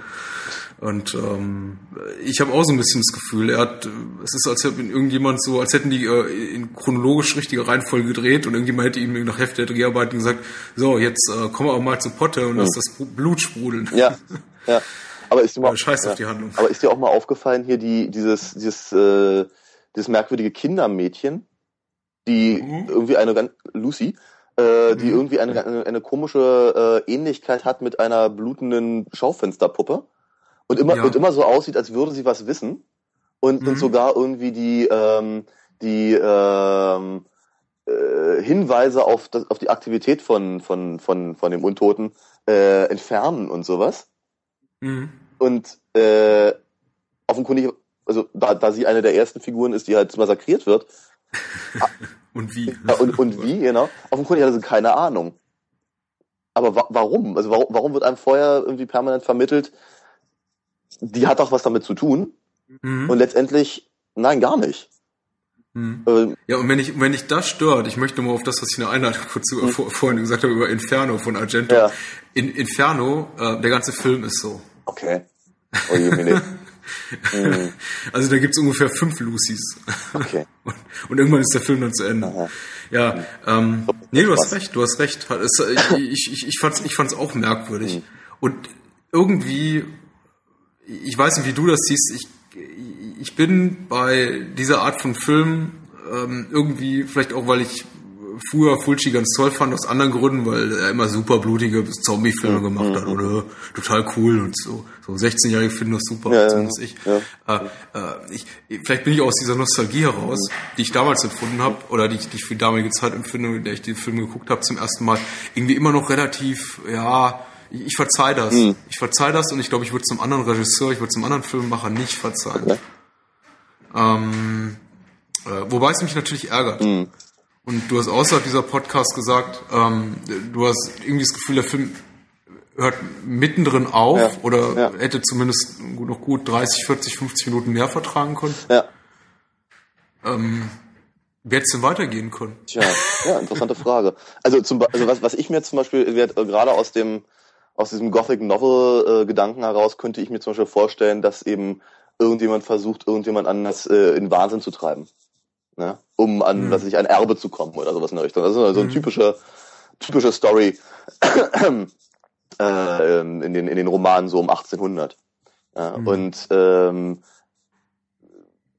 Und ähm, ich habe auch so ein bisschen das Gefühl, er hat, es ist, als hätte irgendjemand so, als hätten die äh, in chronologisch richtiger Reihenfolge gedreht und irgendjemand hätte ihm nach Hälfte der Dreharbeiten gesagt, so, jetzt äh, kommen wir auch mal zu Potte und lass das Blut sprudeln. Ja, ja. Aber ist dir mal, Scheiß auf die Handlung. Aber ist dir auch mal aufgefallen hier die dieses dieses äh, dieses merkwürdige Kindermädchen, die Mhm. irgendwie eine ganz Lucy, äh, die Mhm. irgendwie eine, eine eine komische äh, Ähnlichkeit hat mit einer blutenden Schaufensterpuppe und immer Ja. und immer so aussieht, als würde sie was wissen und Mhm. und sogar irgendwie die ähm, die ähm, äh, Hinweise auf das, auf die Aktivität von von von von dem Untoten äh, entfernen und sowas. Mhm. Und äh, offenkundig, also da, da sie eine der ersten Figuren ist, die halt massakriert wird, Und wie? ja, und, und wie, genau, offenkundig hat sie keine Ahnung. Aber wa warum? Also warum, warum wird einem vorher irgendwie permanent vermittelt, die hat doch was damit zu tun Mhm. und letztendlich, nein, gar nicht. Mhm. Äh, Ja, und wenn ich, wenn ich das stört, ich möchte mal auf das, was ich in der Einleitung kurz vor, vorhin gesagt habe über Inferno von Argento. Ja. In Inferno, äh, der ganze Film ist so. Okay. Oh. Hm, Also da gibt's ungefähr fünf Lucys. okay. Und, und irgendwann ist der Film dann zu Ende. Aha. Ja, ähm, nee, du hast recht, du hast recht. Es, äh, ich, ich, ich fand's, ich fand's auch merkwürdig. Mhm. Und irgendwie, ich weiß nicht, wie du das siehst, ich, ich bin bei dieser Art von Film ähm, irgendwie, vielleicht auch, weil ich früher Fulci ganz toll fand, aus anderen Gründen, weil er immer super blutige Zombie-Filme Mhm. gemacht hat oder total cool und so. So 16-Jährige finden das super, Ja, ja, zumindest ich. ja. Äh, äh, ich. Vielleicht bin ich aus dieser Nostalgie heraus, die ich damals empfunden habe, oder die ich, die ich für die damalige Zeit empfinde, in der ich den Film geguckt habe zum ersten Mal, irgendwie immer noch relativ, ja, ich, ich verzeih das. Hm. Ich verzeih das und ich glaube, ich würde zum anderen Regisseur, ich würde zum anderen Filmemacher nicht verzeihen. Okay. Ähm, äh, wobei es mich natürlich ärgert. Hm. Und du hast außerhalb dieser Podcast gesagt, ähm, du hast irgendwie das Gefühl, der Film hört mittendrin auf Ja, oder ja. hätte zumindest noch gut 30, 40, 50 Minuten mehr vertragen können. Ja. Ähm, wie hätte es denn weitergehen können? Tja, ja, interessante Frage. Also, zum, also was, was ich mir zum Beispiel gerade aus dem aus diesem Gothic Novel äh, Gedanken heraus könnte ich mir zum Beispiel vorstellen, dass eben irgendjemand versucht, irgendjemand anders äh, in Wahnsinn zu treiben, ne? um an Mhm. was weiß ich ein Erbe zu kommen oder sowas in der Richtung. Das ist so eine Mhm. typische typische Story äh, in den in den Romanen so um 1800. Ja, Mhm. Und ähm,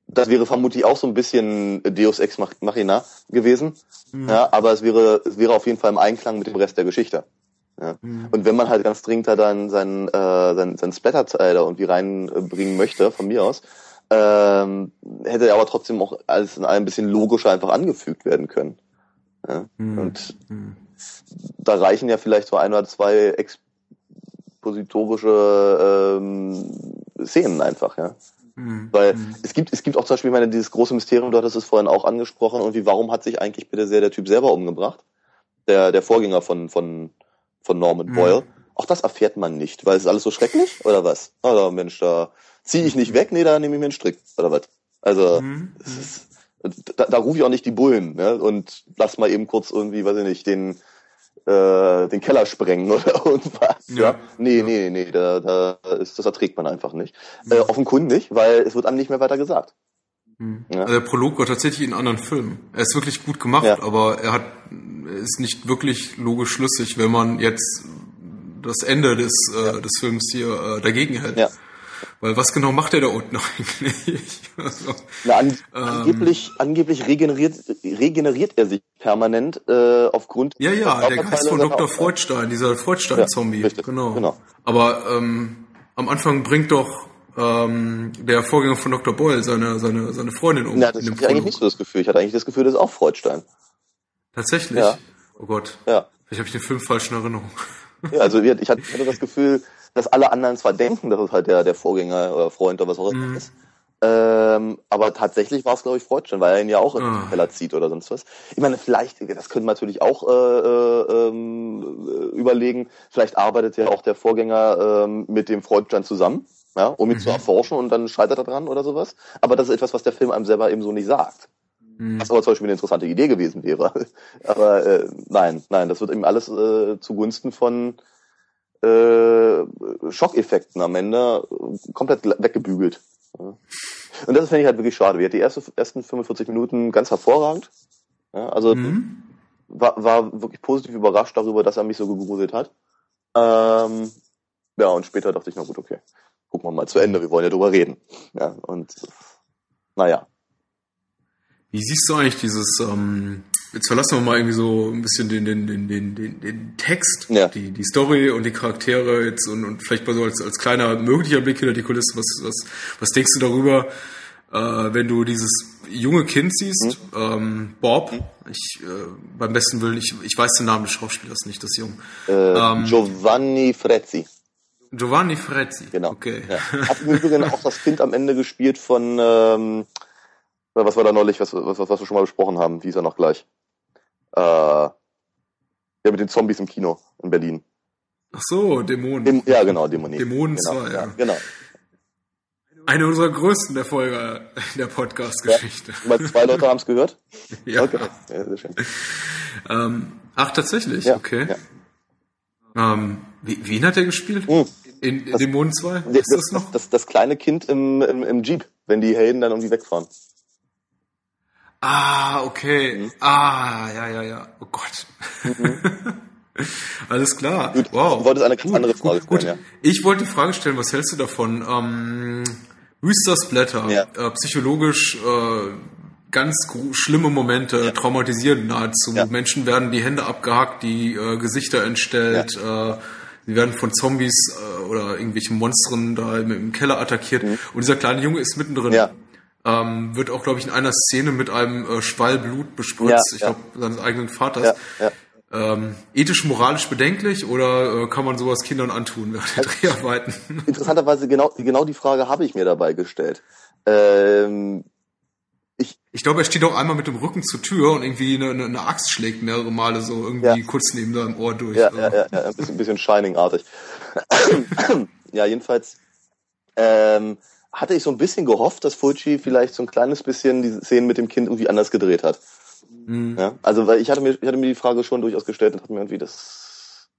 das wäre vermutlich auch so ein bisschen Deus Ex Mach- Machina gewesen. Mhm. Ja, aber es wäre, es wäre auf jeden Fall im Einklang mit dem Rest der Geschichte. Ja. Mhm. Und wenn man halt ganz dringend da dann seinen, äh, seinen, seinen Splatter-Teil da irgendwie reinbringen möchte, von mir aus, ähm, hätte er aber trotzdem auch alles in allem ein bisschen logischer einfach angefügt werden können. Ja. Mhm. Und Mhm. da reichen ja vielleicht so ein oder zwei expositorische ähm, Szenen einfach, ja. Mhm. Weil mhm. es gibt, es gibt auch zum Beispiel, ich meine, dieses große Mysterium, du hattest es vorhin auch angesprochen, und wie, warum hat sich eigentlich bitte sehr der Typ selber umgebracht? Der, der Vorgänger von, von, von Norman mhm. Boyle. Auch das erfährt man nicht, weil es ist alles so schrecklich, oder was? Oh, Mensch, da ziehe ich nicht weg, nee, da nehme ich mir einen Strick, oder was? Also, mhm. ist, da, da rufe ich auch nicht die Bullen, ne? Und lass mal eben kurz irgendwie, weiß ich nicht, den, äh, den Keller sprengen oder irgendwas. Ja. Nee, nee, nee, da, da ist, das erträgt man einfach nicht. Mhm. Äh, offenkundig, weil es wird einem nicht mehr weiter gesagt. Mhm. Ja. Also der Prolog war tatsächlich in anderen Filmen. Er ist wirklich gut gemacht, ja. aber er hat ist nicht wirklich logisch schlüssig, wenn man jetzt das Ende des, äh, des Films hier äh, dagegen hält. Ja. Weil was genau macht er da unten eigentlich? also, Na, an, ähm, angeblich, angeblich regeneriert, regeneriert er sich permanent äh, aufgrund. Ja, ja, der Geist von Dr. Freudstein, dieser Freudstein-Zombie. Ja, genau. genau. Aber ähm, am Anfang bringt doch ähm, der Vorgänger von Dr. Boyle seine, seine, seine Freundin um. Ja, das hatte ich eigentlich nicht so das Gefühl. Ich hatte eigentlich das Gefühl, das ist auch Freudstein. Tatsächlich? Ja. Oh Gott. Ja. Vielleicht habe ich den Film falsch in Erinnerung. Ja, also ich hatte das Gefühl, dass alle anderen zwar denken, dass es halt der, der Vorgänger oder Freund oder was auch immer mm. ist. Ähm, aber tatsächlich war es, glaube ich, Freudstein, weil er ihn ja auch in den ah. Keller zieht oder sonst was. Ich meine, vielleicht, das können wir natürlich auch äh, äh, ähm, überlegen, vielleicht arbeitet ja auch der Vorgänger ähm, mit dem Freudstein zusammen, ja, um ihn mhm. zu erforschen und dann scheitert er dran oder sowas. Aber das ist etwas, was der Film einem selber eben so nicht sagt. Mhm. Was aber zum Beispiel eine interessante Idee gewesen wäre. aber äh, nein, nein, das wird eben alles äh, zugunsten von äh, Schockeffekten am Ende komplett weggebügelt. Ja. Und das finde ich halt wirklich schade. Wir hatten die erste, ersten 45 Minuten ganz hervorragend. Ja, also mhm. war, war wirklich positiv überrascht darüber, dass er mich so gegruselt hat. Ähm, ja, und später dachte ich, na gut, okay, gucken wir mal zu Ende, wir wollen ja drüber reden. Ja, und naja. Wie siehst du eigentlich dieses, ähm, jetzt verlassen wir mal irgendwie so ein bisschen den, den, den, den, den, den Text, ja. die, die Story und die Charaktere jetzt und, und vielleicht mal so als, als kleiner möglicher Blick hinter die Kulisse, was, was, was denkst du darüber, äh, wenn du dieses junge Kind siehst, mhm. ähm, Bob, mhm. ich äh, beim besten Willen, ich, ich weiß den Namen des Schauspielers nicht, das Jung. Äh, ähm, Giovanni Frezzi. Giovanni Frezzi. Genau. Okay. Ja. Hat übrigens auch das Kind am Ende gespielt von ähm, was war da neulich, was, was, was wir schon mal besprochen haben, wie ist er noch gleich? Äh, ja, mit den Zombies im Kino in Berlin. Ach so, Dämonen. Dem, ja, genau, Dämonen. Dämonen genau, 2, ja. Genau. Eine unserer größten Erfolge der Podcast-Geschichte. Ja, zwei Leute haben es gehört? ja. Okay. ja. Sehr schön. Ähm, ach, tatsächlich? Ja, okay. Ja. Ähm, wen hat er gespielt? Hm. In, in Dämonen 2? Das, das, noch? Das, das, kleine Kind im, im, im Jeep, wenn die Helden dann irgendwie wegfahren. Ah, okay. Mhm. Ah, ja, ja, ja. Oh Gott. Mhm. Alles klar. Gut, wow. Du wolltest eine ganz andere Frage gut, stellen, gut. Ja. Ich wollte die Frage stellen, was hältst du davon? Ähm, Wüster Splatter, ja. äh, psychologisch äh, ganz schlimme Momente, ja. traumatisierend nahezu. Ja. Menschen werden die Hände abgehackt, die äh, Gesichter entstellt, äh, sie werden von Zombies äh, oder irgendwelchen Monstern da im, im Keller attackiert. Mhm. Und dieser kleine Junge ist mittendrin. Ja. Ähm, wird auch, glaube ich, in einer Szene mit einem äh, Schwall Blut bespritzt, ja, ich glaube, seines eigenen Vaters. Ja, ja. Ähm, ethisch, moralisch bedenklich oder äh, kann man sowas Kindern antun während der also, Dreharbeiten? Interessanterweise genau, genau die Frage habe ich mir dabei gestellt. Ähm, ich, ich glaube, er steht auch einmal mit dem Rücken zur Tür und irgendwie eine, eine, eine Axt schlägt mehrere Male so irgendwie ja. kurz neben seinem Ohr durch. Ja, ja, ja, ja, ein bisschen, bisschen Shining-artig. ja, jedenfalls ähm, hatte ich so ein bisschen gehofft, dass Fulci vielleicht so ein kleines bisschen die Szenen mit dem Kind irgendwie anders gedreht hat. Mhm. Ja, also weil ich hatte mir, ich hatte mir die Frage schon durchaus gestellt und hatte mir irgendwie das,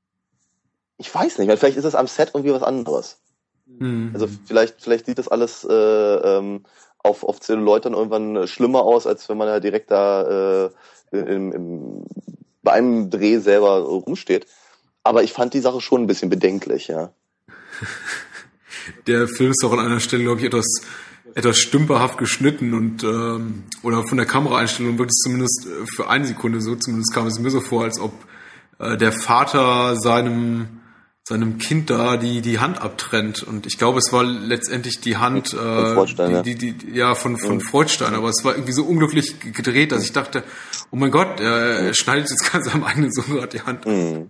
ich weiß nicht, weil vielleicht ist es am Set irgendwie was anderes. Mhm. Also vielleicht, vielleicht sieht das alles äh, ähm, auf, auf Zelluloid dann irgendwann schlimmer aus, als wenn man halt direkt da äh, im, im, bei einem Dreh selber rumsteht. Aber ich fand die Sache schon ein bisschen bedenklich, ja. der Film ist auch an einer Stelle, glaube ich, etwas etwas stümperhaft geschnitten und ähm, oder von der Kameraeinstellung wird es zumindest äh, für eine Sekunde so, zumindest kam es mir so vor, als ob äh, der Vater seinem seinem Kind da die die Hand abtrennt und ich glaube es war letztendlich die Hand äh, die, die, die, ja von von mhm. Freudstein aber es war irgendwie so unglücklich gedreht dass ich dachte oh mein Gott er mhm. schneidet jetzt ganz seinem eigenen Sohn gerade die Hand ab. Mhm. mhm.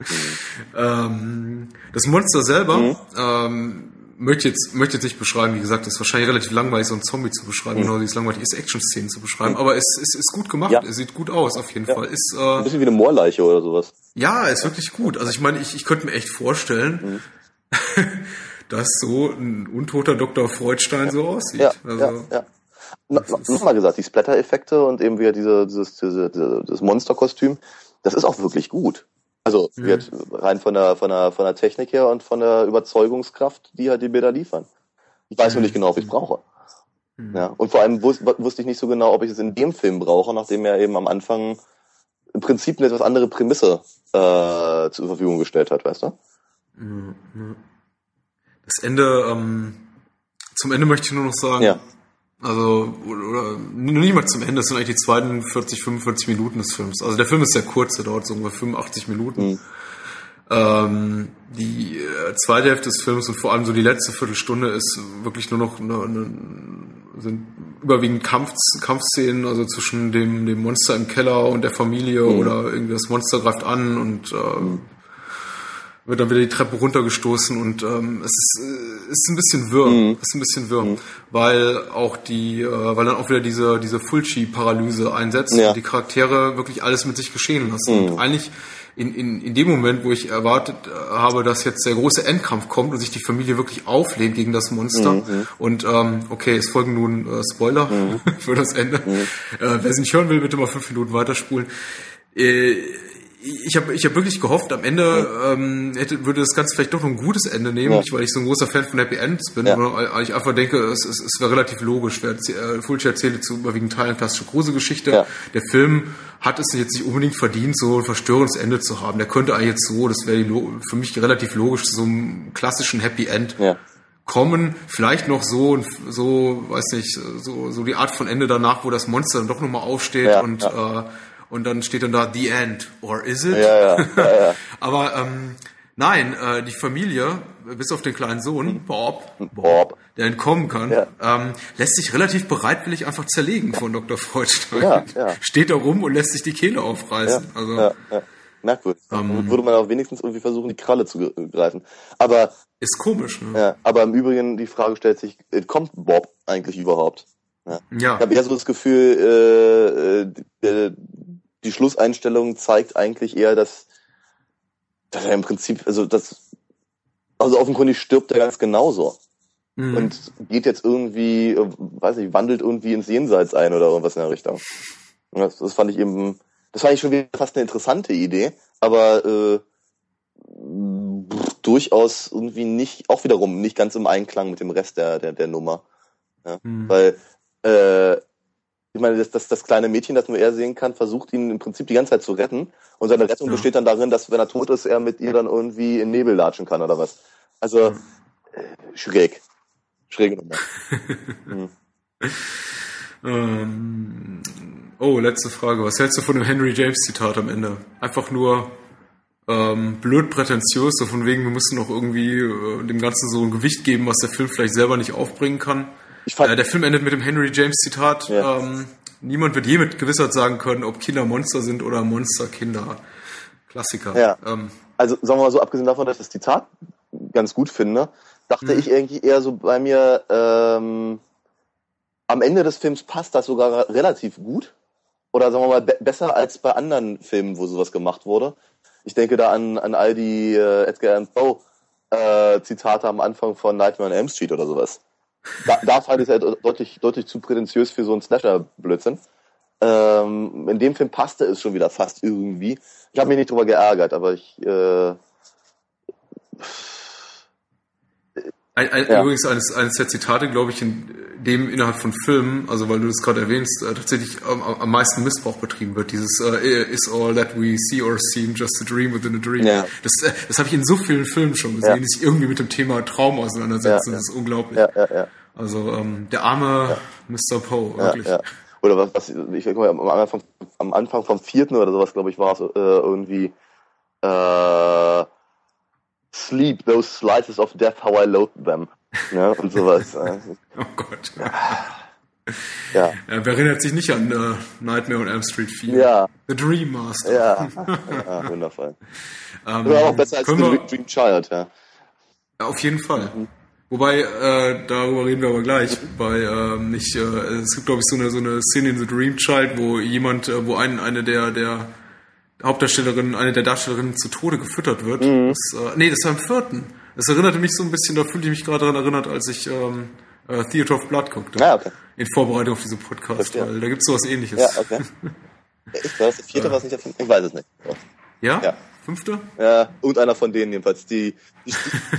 Ähm, das Monster selber mhm. ähm, möchte jetzt, möchte jetzt nicht beschreiben, wie gesagt, das ist wahrscheinlich relativ langweilig, so ein Zombie zu beschreiben, mhm. genau wie es langweilig ist, Action-Szenen zu beschreiben, mhm. aber es, es ist gut gemacht, ja. es sieht gut aus, auf jeden ja. Fall. Ist, äh, ein bisschen wie eine Moorleiche oder sowas. Ja, ist wirklich gut. Also ich meine, ich, ich könnte mir echt vorstellen, mhm. dass so ein untoter Dr. Freudstein ja. so aussieht. Ja, also, ja, ja. Nochmal gesagt, die Splatter-Effekte und eben wieder diese, dieses, diese, diese, das Monster-Kostüm, das ist auch wirklich gut. Also mhm. wird rein von der, von, der, von der Technik her und von der Überzeugungskraft, die halt die Bilder liefern. Ich weiß nur nicht genau, ob ich es brauche. Mhm. Ja, und vor allem wus wusste ich nicht so genau, ob ich es in dem Film brauche, nachdem er eben am Anfang im Prinzip eine etwas andere Prämisse äh, zur Verfügung gestellt hat, weißt du? Mhm. Das Ende, ähm, zum Ende möchte ich nur noch sagen, ja. Also, oder, nicht mal zum Ende, das sind eigentlich die zweiten 40, 45 Minuten des Films. Also der Film ist sehr kurz, der dauert so ungefähr 85 Minuten. Mhm. Ähm, die äh, zweite Hälfte des Films und vor allem so die letzte Viertelstunde ist wirklich nur noch eine, eine, sind überwiegend Kampf, Kampfszenen, also zwischen dem, dem Monster im Keller und der Familie mhm. oder irgendwie das Monster greift an und äh, mhm wird dann wieder die Treppe runtergestoßen und ähm, es ist, äh, ist ein bisschen wirr, mhm. ist ein bisschen wirr, mhm. weil auch die, äh, weil dann auch wieder diese diese Fulci-Paralyse einsetzt ja. und die Charaktere wirklich alles mit sich geschehen lassen. Mhm. Und eigentlich in, in, in dem Moment, wo ich erwartet äh, habe, dass jetzt der große Endkampf kommt und sich die Familie wirklich auflehnt gegen das Monster. Mhm. Und ähm, okay, es folgen nun äh, Spoiler mhm. für das Ende. Mhm. Äh, wer es nicht hören will, bitte mal fünf Minuten weiterspulen. Äh, ich habe ich hab wirklich gehofft, am Ende ja. ähm, hätte, würde das Ganze vielleicht doch noch ein gutes Ende nehmen, ja. nicht weil ich so ein großer Fan von Happy Ends bin, ja. sondern ich einfach denke, es, es, es wäre relativ logisch. Wer äh, Fulci erzählte zu überwiegend Teilen klassische Gruse-Geschichte. Ja. Der Film hat es jetzt nicht unbedingt verdient, so ein verstörendes Ende zu haben. Der könnte eigentlich jetzt so, das wäre für mich relativ logisch, zu so einem klassischen Happy End ja. kommen. Vielleicht noch so, so, weiß nicht, so, so die Art von Ende danach, wo das Monster dann doch nochmal aufsteht ja, und Äh, und dann steht dann da The End or is it? Ja, ja, ja. Aber ähm, nein, äh, die Familie, bis auf den kleinen Sohn, Bob, Bob, der entkommen kann, ja. ähm, lässt sich relativ bereitwillig einfach zerlegen von Dr. Freudstein. Steht da rum und lässt sich die Kehle aufreißen. Also, ja, ja. Merkwürdig. Ähm, würde man auch wenigstens irgendwie versuchen, die Kralle zu greifen. Aber ist komisch. Ne? Ja, aber im Übrigen die Frage stellt sich: Kommt Bob eigentlich überhaupt? Ja. ja. Ich habe eher so das Gefühl, äh, äh die Schlusseinstellung zeigt eigentlich eher, dass, dass er im Prinzip, also das, also offenkundig stirbt er ganz genauso. Mhm. Und geht jetzt irgendwie, weiß ich, wandelt irgendwie ins Jenseits ein oder irgendwas in der Richtung. Das, das fand ich eben, das fand ich schon wieder fast eine interessante Idee, aber äh, durchaus irgendwie nicht, auch wiederum nicht ganz im Einklang mit dem Rest der, der, der Nummer. Ja? Mhm. Weil äh, ich meine, das, das, das kleine Mädchen, das nur er sehen kann, versucht ihn im Prinzip die ganze Zeit zu retten. Und seine Rettung ja. besteht dann darin, dass wenn er tot ist, er mit ihr dann irgendwie in Nebel latschen kann oder was. Also ja. äh, schräg. Schräge Nummer. hm. ähm, oh, letzte Frage. Was hältst du von dem Henry James Zitat am Ende? Einfach nur ähm, blöd prätentiös, so von wegen, wir müssen noch irgendwie äh, dem Ganzen so ein Gewicht geben, was der Film vielleicht selber nicht aufbringen kann. Äh, der Film endet mit dem Henry James Zitat. Ja. Ähm, niemand wird je mit Gewissheit sagen können, ob Kinder Monster sind oder Monster Kinder. Klassiker. Ja. Ähm, also sagen wir mal so, abgesehen davon, dass ich das Zitat ganz gut finde, dachte mhm. ich irgendwie eher so bei mir, ähm, am Ende des Films passt das sogar relativ gut. Oder sagen wir mal, be besser als bei anderen Filmen, wo sowas gemacht wurde. Ich denke da an, an all die äh, Edgar Allan Poe äh, Zitate am Anfang von Nightmare on Elm Street oder sowas. Da, da fand ich es halt deutlich, deutlich zu prätentiös für so einen Slasher-Blödsinn. Ähm, in dem Film passte es schon wieder fast irgendwie. Ich habe mich nicht drüber geärgert, aber ich. Äh, ein, ein, ja. Übrigens eines, eines der Zitate, glaube ich, in dem innerhalb von Filmen, also weil du das gerade erwähnst, äh, tatsächlich am, am, meisten Missbrauch betrieben wird. Dieses äh, Is all that we see or seem just a dream within a dream. Ja. Das, äh, das habe ich in so vielen Filmen schon gesehen, ja. die sich irgendwie mit dem Thema Traum auseinandersetzen. Das ist unglaublich. Also ähm, der arme Mr. Poe, wirklich. Oder was, was ich mal, am Anfang, am Anfang vom vierten oder sowas, glaube ich, war es äh, irgendwie äh, Sleep, those slices of death, how I loathe them. Ne? Und sowas. oh Gott. Ja. ja. Wer erinnert sich nicht an uh, Nightmare on Elm Street 4? Ja. The Dream Master. Ja, ja wundervoll. ähm, Oder auch besser als The Dream Child, ja. Auf jeden Fall. Mhm. Wobei, äh, darüber reden wir aber gleich. Bei, ähm, ich, äh, es gibt, glaube ich, so eine, so eine Szene in The Dream Child, wo jemand, äh, wo ein, eine der, der Hauptdarstellerinnen, eine der Darstellerinnen zu Tode gefüttert wird. Mhm. Das, äh, nee, das war im vierten. Das erinnerte mich so ein bisschen, da fühlte ich mich gerade daran erinnert, als ich ähm, äh, Theater of Blood guckte. Ja, okay. In Vorbereitung auf diesen Podcast, Verstehe. weil da gibt's sowas ähnliches. Ja, okay. Ich war das vierte, was nicht der fünfte? Ich weiß es nicht. Ja? Ja. Fünfte? Ja, irgendeiner von denen jedenfalls. Die, die,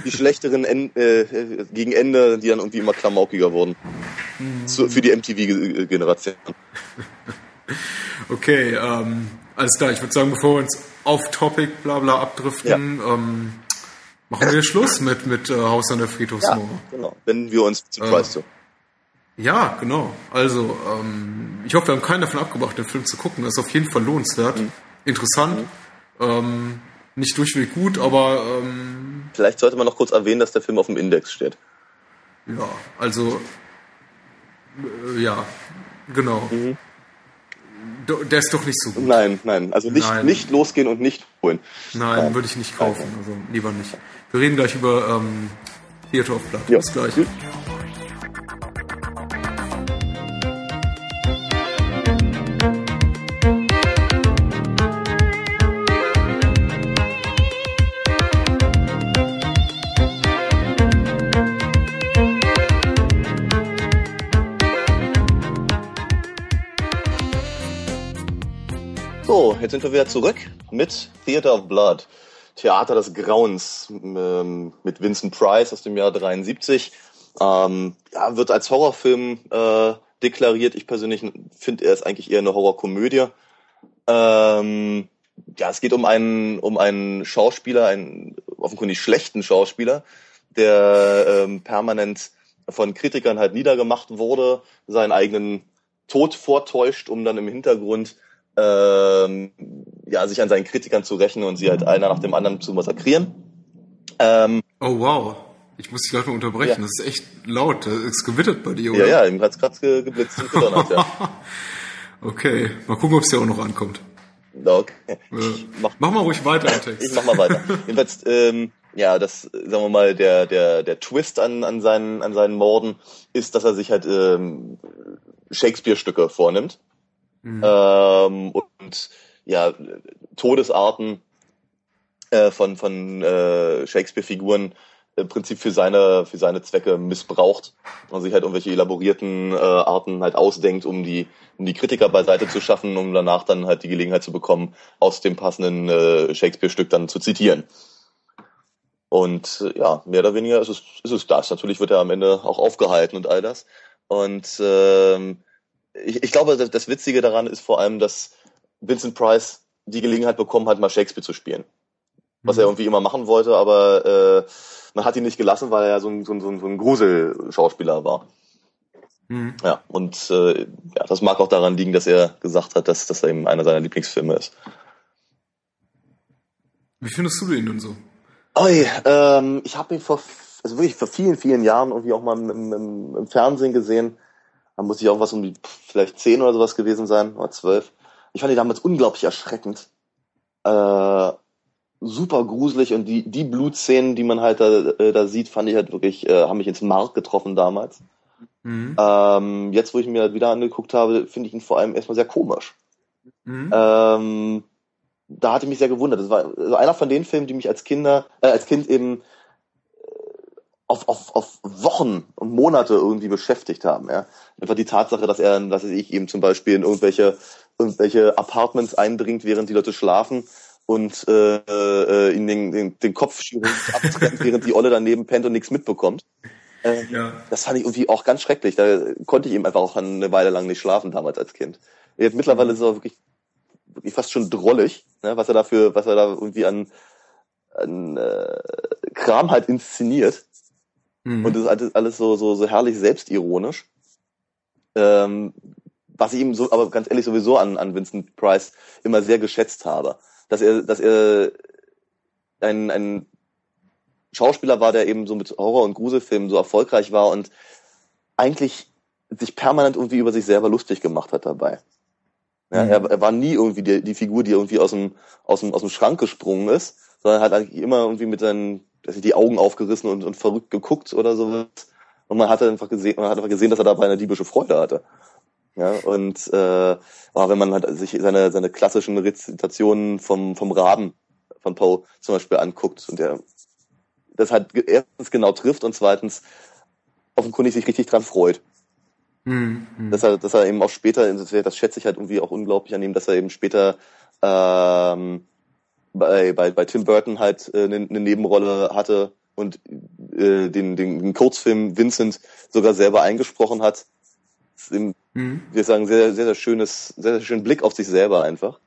die schlechteren en, äh, gegen Ende, die dann irgendwie immer klamaukiger wurden. Zu, für die MTV-Generation. Okay, ähm, alles klar. Ich würde sagen, bevor wir uns auf Topic bla bla abdriften, ähm, machen wir Schluss mit, mit äh, Haus an der Ja, Friedhofsmauer. genau. Wenden wir uns zu Äh, Price zu. Ja, genau. Also, ähm, ich hoffe, wir haben keinen davon abgebracht, den Film zu gucken. Das ist auf jeden Fall lohnenswert. Mhm. Interessant. Ähm, nicht durchweg gut, aber ähm, Vielleicht sollte man noch kurz erwähnen, dass der Film auf dem Index steht. ja, also äh, ja, genau. Mhm. Der ist doch nicht so gut. Nein, nein. Also nicht, Nein. nicht losgehen und nicht holen. Nein, Nein. würde ich nicht kaufen. Also lieber nicht. Wir reden gleich über ähm, Theater of Blood. Ja. Bis gleich. Gut. Jetzt sind wir wieder zurück mit Theater of Blood. Theater des Grauens ähm, mit Vincent Price aus dem Jahr 73. Ähm, ja, wird als Horrorfilm äh, deklariert. Ich persönlich finde, er ist eigentlich eher eine Horrorkomödie. Ähm, ja, es geht um einen, um einen Schauspieler, einen offenkundig schlechten Schauspieler, der ähm, permanent von Kritikern halt niedergemacht wurde, seinen eigenen Tod vortäuscht, um dann im Hintergrund ähm, ja, sich an seinen Kritikern zu rächen und sie halt einer nach dem anderen zu massakrieren. Ähm, Oh wow. Ich muss dich gleich mal unterbrechen. Ja. Das ist echt laut. Ist gewittert bei dir, ja, oder? ja, ihm hat's gerade ge geblitzt und gedonnert, ja. Okay. Mal gucken, ob es dir auch noch ankommt. Ja, Okay. Äh, mach- mach mal ruhig weiter im Text. Ich mach mal weiter. Jedenfalls, ähm, ja, das, sagen wir mal, der, der, der Twist an, an, seinen, an seinen Morden ist, dass er sich halt ähm, Shakespeare-Stücke vornimmt. Ähm, und ja, Todesarten äh, von, von äh, Shakespeare-Figuren im Prinzip für seine, für seine Zwecke missbraucht und sich halt irgendwelche elaborierten äh, Arten halt ausdenkt, um die, um die Kritiker beiseite zu schaffen, um danach dann halt die Gelegenheit zu bekommen, aus dem passenden äh, Shakespeare-Stück dann zu zitieren. Und ja, mehr oder weniger ist es, ist es das. Natürlich wird er am Ende auch aufgehalten und all das. Und ähm, ich, ich glaube, das, das Witzige daran ist vor allem, dass Vincent Price die Gelegenheit bekommen hat, mal Shakespeare zu spielen. Was er irgendwie immer machen wollte, aber äh, man hat ihn nicht gelassen, weil er ja so ein, so ein, so ein, so ein Grusel-Schauspieler war. Mhm. Ja, und äh, ja, das mag auch daran liegen, dass er gesagt hat, dass das eben einer seiner Lieblingsfilme ist. Wie findest du den denn so? Oi, ähm, ich habe ihn vor, also wirklich vor vielen, vielen Jahren irgendwie auch mal im, im, im Fernsehen gesehen. Da muss ich auch was um die vielleicht zehn oder sowas gewesen sein, oder zwölf. Ich fand ihn damals unglaublich erschreckend. Äh, super gruselig und die, die Blutszenen, die man halt da, äh, da sieht, fand ich halt wirklich, äh, haben mich ins Mark getroffen damals. Mhm. Ähm, jetzt, wo ich mir halt wieder angeguckt habe, finde ich ihn vor allem erstmal sehr komisch. Mhm. Ähm, da hatte ich mich sehr gewundert. Das war also einer von den Filmen, die mich als Kinder, äh, als Kind eben auf, auf, auf Wochen und Monate irgendwie beschäftigt haben. Ja? Einfach die Tatsache, dass er, dass ich eben zum Beispiel in irgendwelche, irgendwelche Apartments eindringt, während die Leute schlafen und äh, äh, ihnen den, den, den Kopf abtrennt, während die Olle daneben pennt und nichts mitbekommt. Ähm, Ja. das fand ich irgendwie auch ganz schrecklich. Da konnte ich eben einfach auch eine Weile lang nicht schlafen damals als Kind. Jetzt mittlerweile ist es auch wirklich, wirklich fast schon drollig, ne, was er dafür, was er da irgendwie an, an äh, Kram halt inszeniert. Mhm. Und das ist alles, so, so, so herrlich selbstironisch. Ähm, was ich ihm so, aber ganz ehrlich sowieso an, an Vincent Price immer sehr geschätzt habe. Dass er, dass er ein, ein Schauspieler war, der eben so mit Horror- und Gruselfilmen so erfolgreich war und eigentlich sich permanent irgendwie über sich selber lustig gemacht hat dabei. Ja, Mhm. er, er war nie irgendwie die, die Figur, die irgendwie aus dem, aus, dem, aus dem Schrank gesprungen ist, sondern hat eigentlich immer irgendwie mit seinen dass die Augen aufgerissen und, und verrückt geguckt oder sowas. Und man hatte einfach gesehen, man hat einfach gesehen, dass er dabei eine diebische Freude hatte. Ja, und äh, aber wenn man halt sich seine, seine klassischen Rezitationen vom, vom Raben von Poe zum Beispiel anguckt und der das halt erstens genau trifft und zweitens offenkundig sich richtig dran freut. Mhm. Dass er, dass er eben auch später, das schätze ich halt irgendwie auch unglaublich an ihm, dass er eben später ähm, bei, bei, bei Tim Burton halt äh, eine, eine Nebenrolle hatte und äh, den, den, den Kurzfilm Vincent sogar selber eingesprochen hat. Im, mhm. Wir sagen sehr, sehr, sehr schönes, sehr, sehr schönen Blick auf sich selber einfach.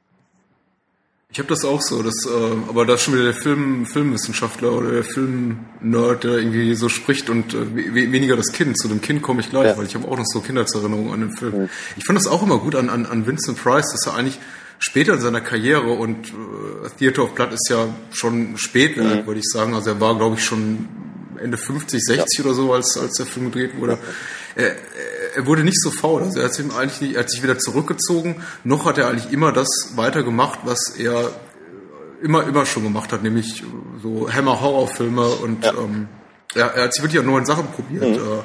Ich habe das auch so, das, äh, aber da ist schon wieder der Film, Filmwissenschaftler oder der Filmnerd, der irgendwie so spricht und äh, weniger das Kind. Zu dem Kind komme ich gleich, ja. weil ich habe auch noch so Kindheitserinnerungen an den Film. Mhm. Ich fand das auch immer gut an, an, an Vincent Price, dass er eigentlich später in seiner Karriere und äh, Theater of Blood ist ja schon Spätwerk, mhm. würde ich sagen. Also er war, glaube ich, schon Ende 50, 60 ja. oder so, als, als der Film gedreht wurde. Er, er wurde nicht so faul. Also er hat, sich eigentlich nicht, er hat sich weder zurückgezogen, noch hat er eigentlich immer das weitergemacht, was er immer, immer schon gemacht hat, nämlich so Hammer-Horror-Filme und ja. ähm, er, er hat sich wirklich an neuen Sachen probiert. Mhm.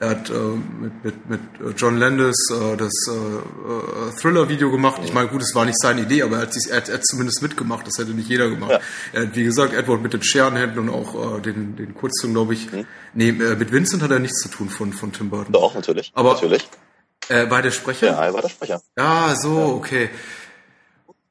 Äh, er hat äh, mit, mit, mit John Landis äh, das äh, äh, Thriller-Video gemacht. Ich meine, gut, es war nicht seine Idee, aber er hat, sich, er, er hat zumindest mitgemacht. Das hätte nicht jeder gemacht. Ja. Er hat, wie gesagt, Edward mit den Scherenhänden und auch äh, den, den Kurzfilm, glaube ich. Mhm. Nee, äh, mit Vincent hat er nichts zu tun von, von Tim Burton. Doch, natürlich. Aber, natürlich. Äh, bei der Sprecher? Ja, er war der Sprecher. Ja, so, okay.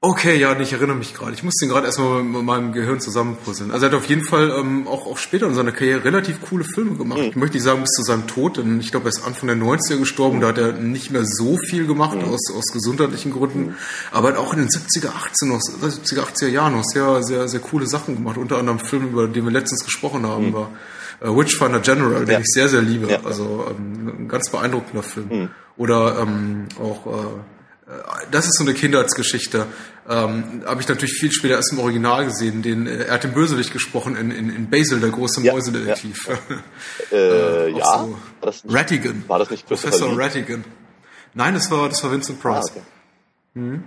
Okay, ja, ich erinnere mich gerade. Ich musste ihn gerade erstmal mit meinem Gehirn zusammenpuzzeln. Also er hat auf jeden Fall ähm, auch, auch später in seiner Karriere relativ coole Filme gemacht. Mhm. Ich möchte nicht sagen bis zu seinem Tod, denn ich glaube, er ist Anfang der 90er gestorben. Mhm. Da hat er nicht mehr so viel gemacht mhm. aus, aus gesundheitlichen Gründen. Mhm. Aber er hat auch in den 70er, 18, noch, 70er, 80er Jahren noch sehr, sehr, sehr coole Sachen gemacht. Unter anderem Film, über den wir letztens gesprochen haben, mhm. war äh, Witchfinder General, den ja. ich sehr, sehr liebe. Ja. Also ähm, ein ganz beeindruckender Film. Mhm. Oder ähm, auch... Äh, das ist so eine Kindheitsgeschichte. Ähm, Habe ich natürlich viel später erst im Original gesehen. Den, äh, er hat den Bösewicht gesprochen in, in, in Basil, der große ja, Mäusedetektiv. Ja, äh, ja so. war das nicht, Rattigan. War das nicht Professor Rattigan? Nein, das war, das war Vincent Price. Ah, okay. Mhm.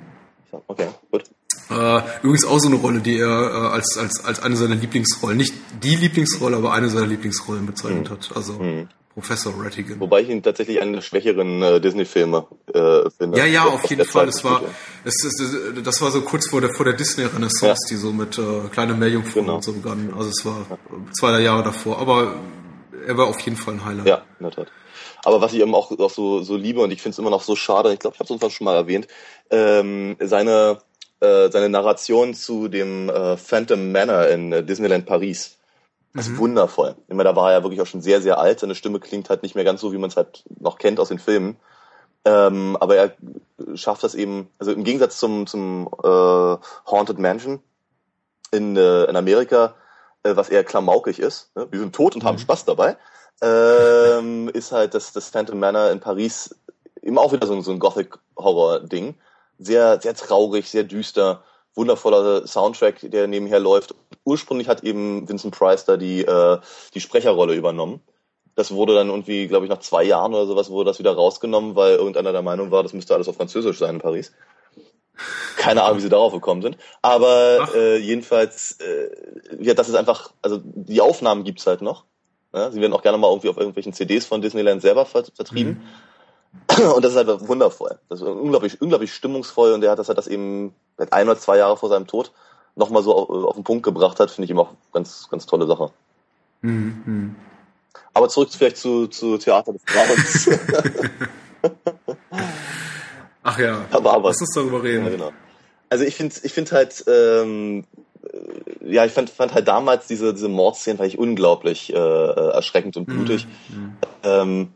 okay, gut. Äh, übrigens auch so eine Rolle, die er äh, als, als, als eine seiner Lieblingsrollen, nicht die Lieblingsrolle, aber eine seiner Lieblingsrollen bezeichnet mhm. hat. Also mhm. Professor Rattigan. Wobei ich ihn tatsächlich einen der schwächeren äh, Disney-Filme äh, finde. Ja, ja, auf jeden Fall. Das war, das, das, das war so kurz vor der, vor der Disney-Renaissance, ja. die so mit äh, kleine Meerjungfrau genau. und so begann. Also es war zwei, drei Jahre davor. Aber er war auf jeden Fall ein Highlight. Ja, in der Tat. Aber was ich eben auch, auch so, so liebe und ich finde es immer noch so schade, ich glaube, ich habe es uns schon mal erwähnt, ähm, seine, äh, seine Narration zu dem äh, Phantom Manor in äh, Disneyland Paris das ist mhm. wundervoll. Immer da war er ja wirklich auch schon sehr, sehr alt. Seine Stimme klingt halt nicht mehr ganz so, wie man es halt noch kennt aus den Filmen. Ähm, aber er schafft das eben, also im Gegensatz zum, zum äh, Haunted Mansion in, äh, in Amerika, äh, was eher klamaukig ist, ne? wir sind tot und mhm. haben Spaß dabei, ähm, ist halt das, das Phantom Manor in Paris eben auch wieder so, so ein Gothic-Horror-Ding. Sehr, sehr traurig, sehr düster wundervoller Soundtrack, der nebenher läuft. Ursprünglich hat eben Vincent Price da die, äh, die Sprecherrolle übernommen. Das wurde dann irgendwie, glaube ich, nach zwei Jahren oder sowas wurde das wieder rausgenommen, weil irgendeiner der Meinung war, das müsste alles auf Französisch sein in Paris. Keine Ahnung, wie sie darauf gekommen sind. Aber äh, jedenfalls, äh, ja, das ist einfach, also die Aufnahmen gibt's halt noch. Ja, sie werden auch gerne mal irgendwie auf irgendwelchen CDs von Disneyland selber vertrieben. Mhm. Und das ist halt wundervoll. Das ist unglaublich, unglaublich stimmungsvoll und er hat das halt das eben ein oder zwei Jahre vor seinem Tod nochmal so auf, auf, den Punkt gebracht hat, finde ich immer auch ganz, ganz tolle Sache. Mhm. Aber zurück vielleicht zu, zu Theater des Grauens. Ach ja, aber, aber, lass uns darüber reden. Ja, genau. Also ich finde ich finde halt, ähm, ja, ich fand, fand halt damals diese, diese Mordszenen fand ich unglaublich äh, erschreckend und blutig. Mhm. Ähm,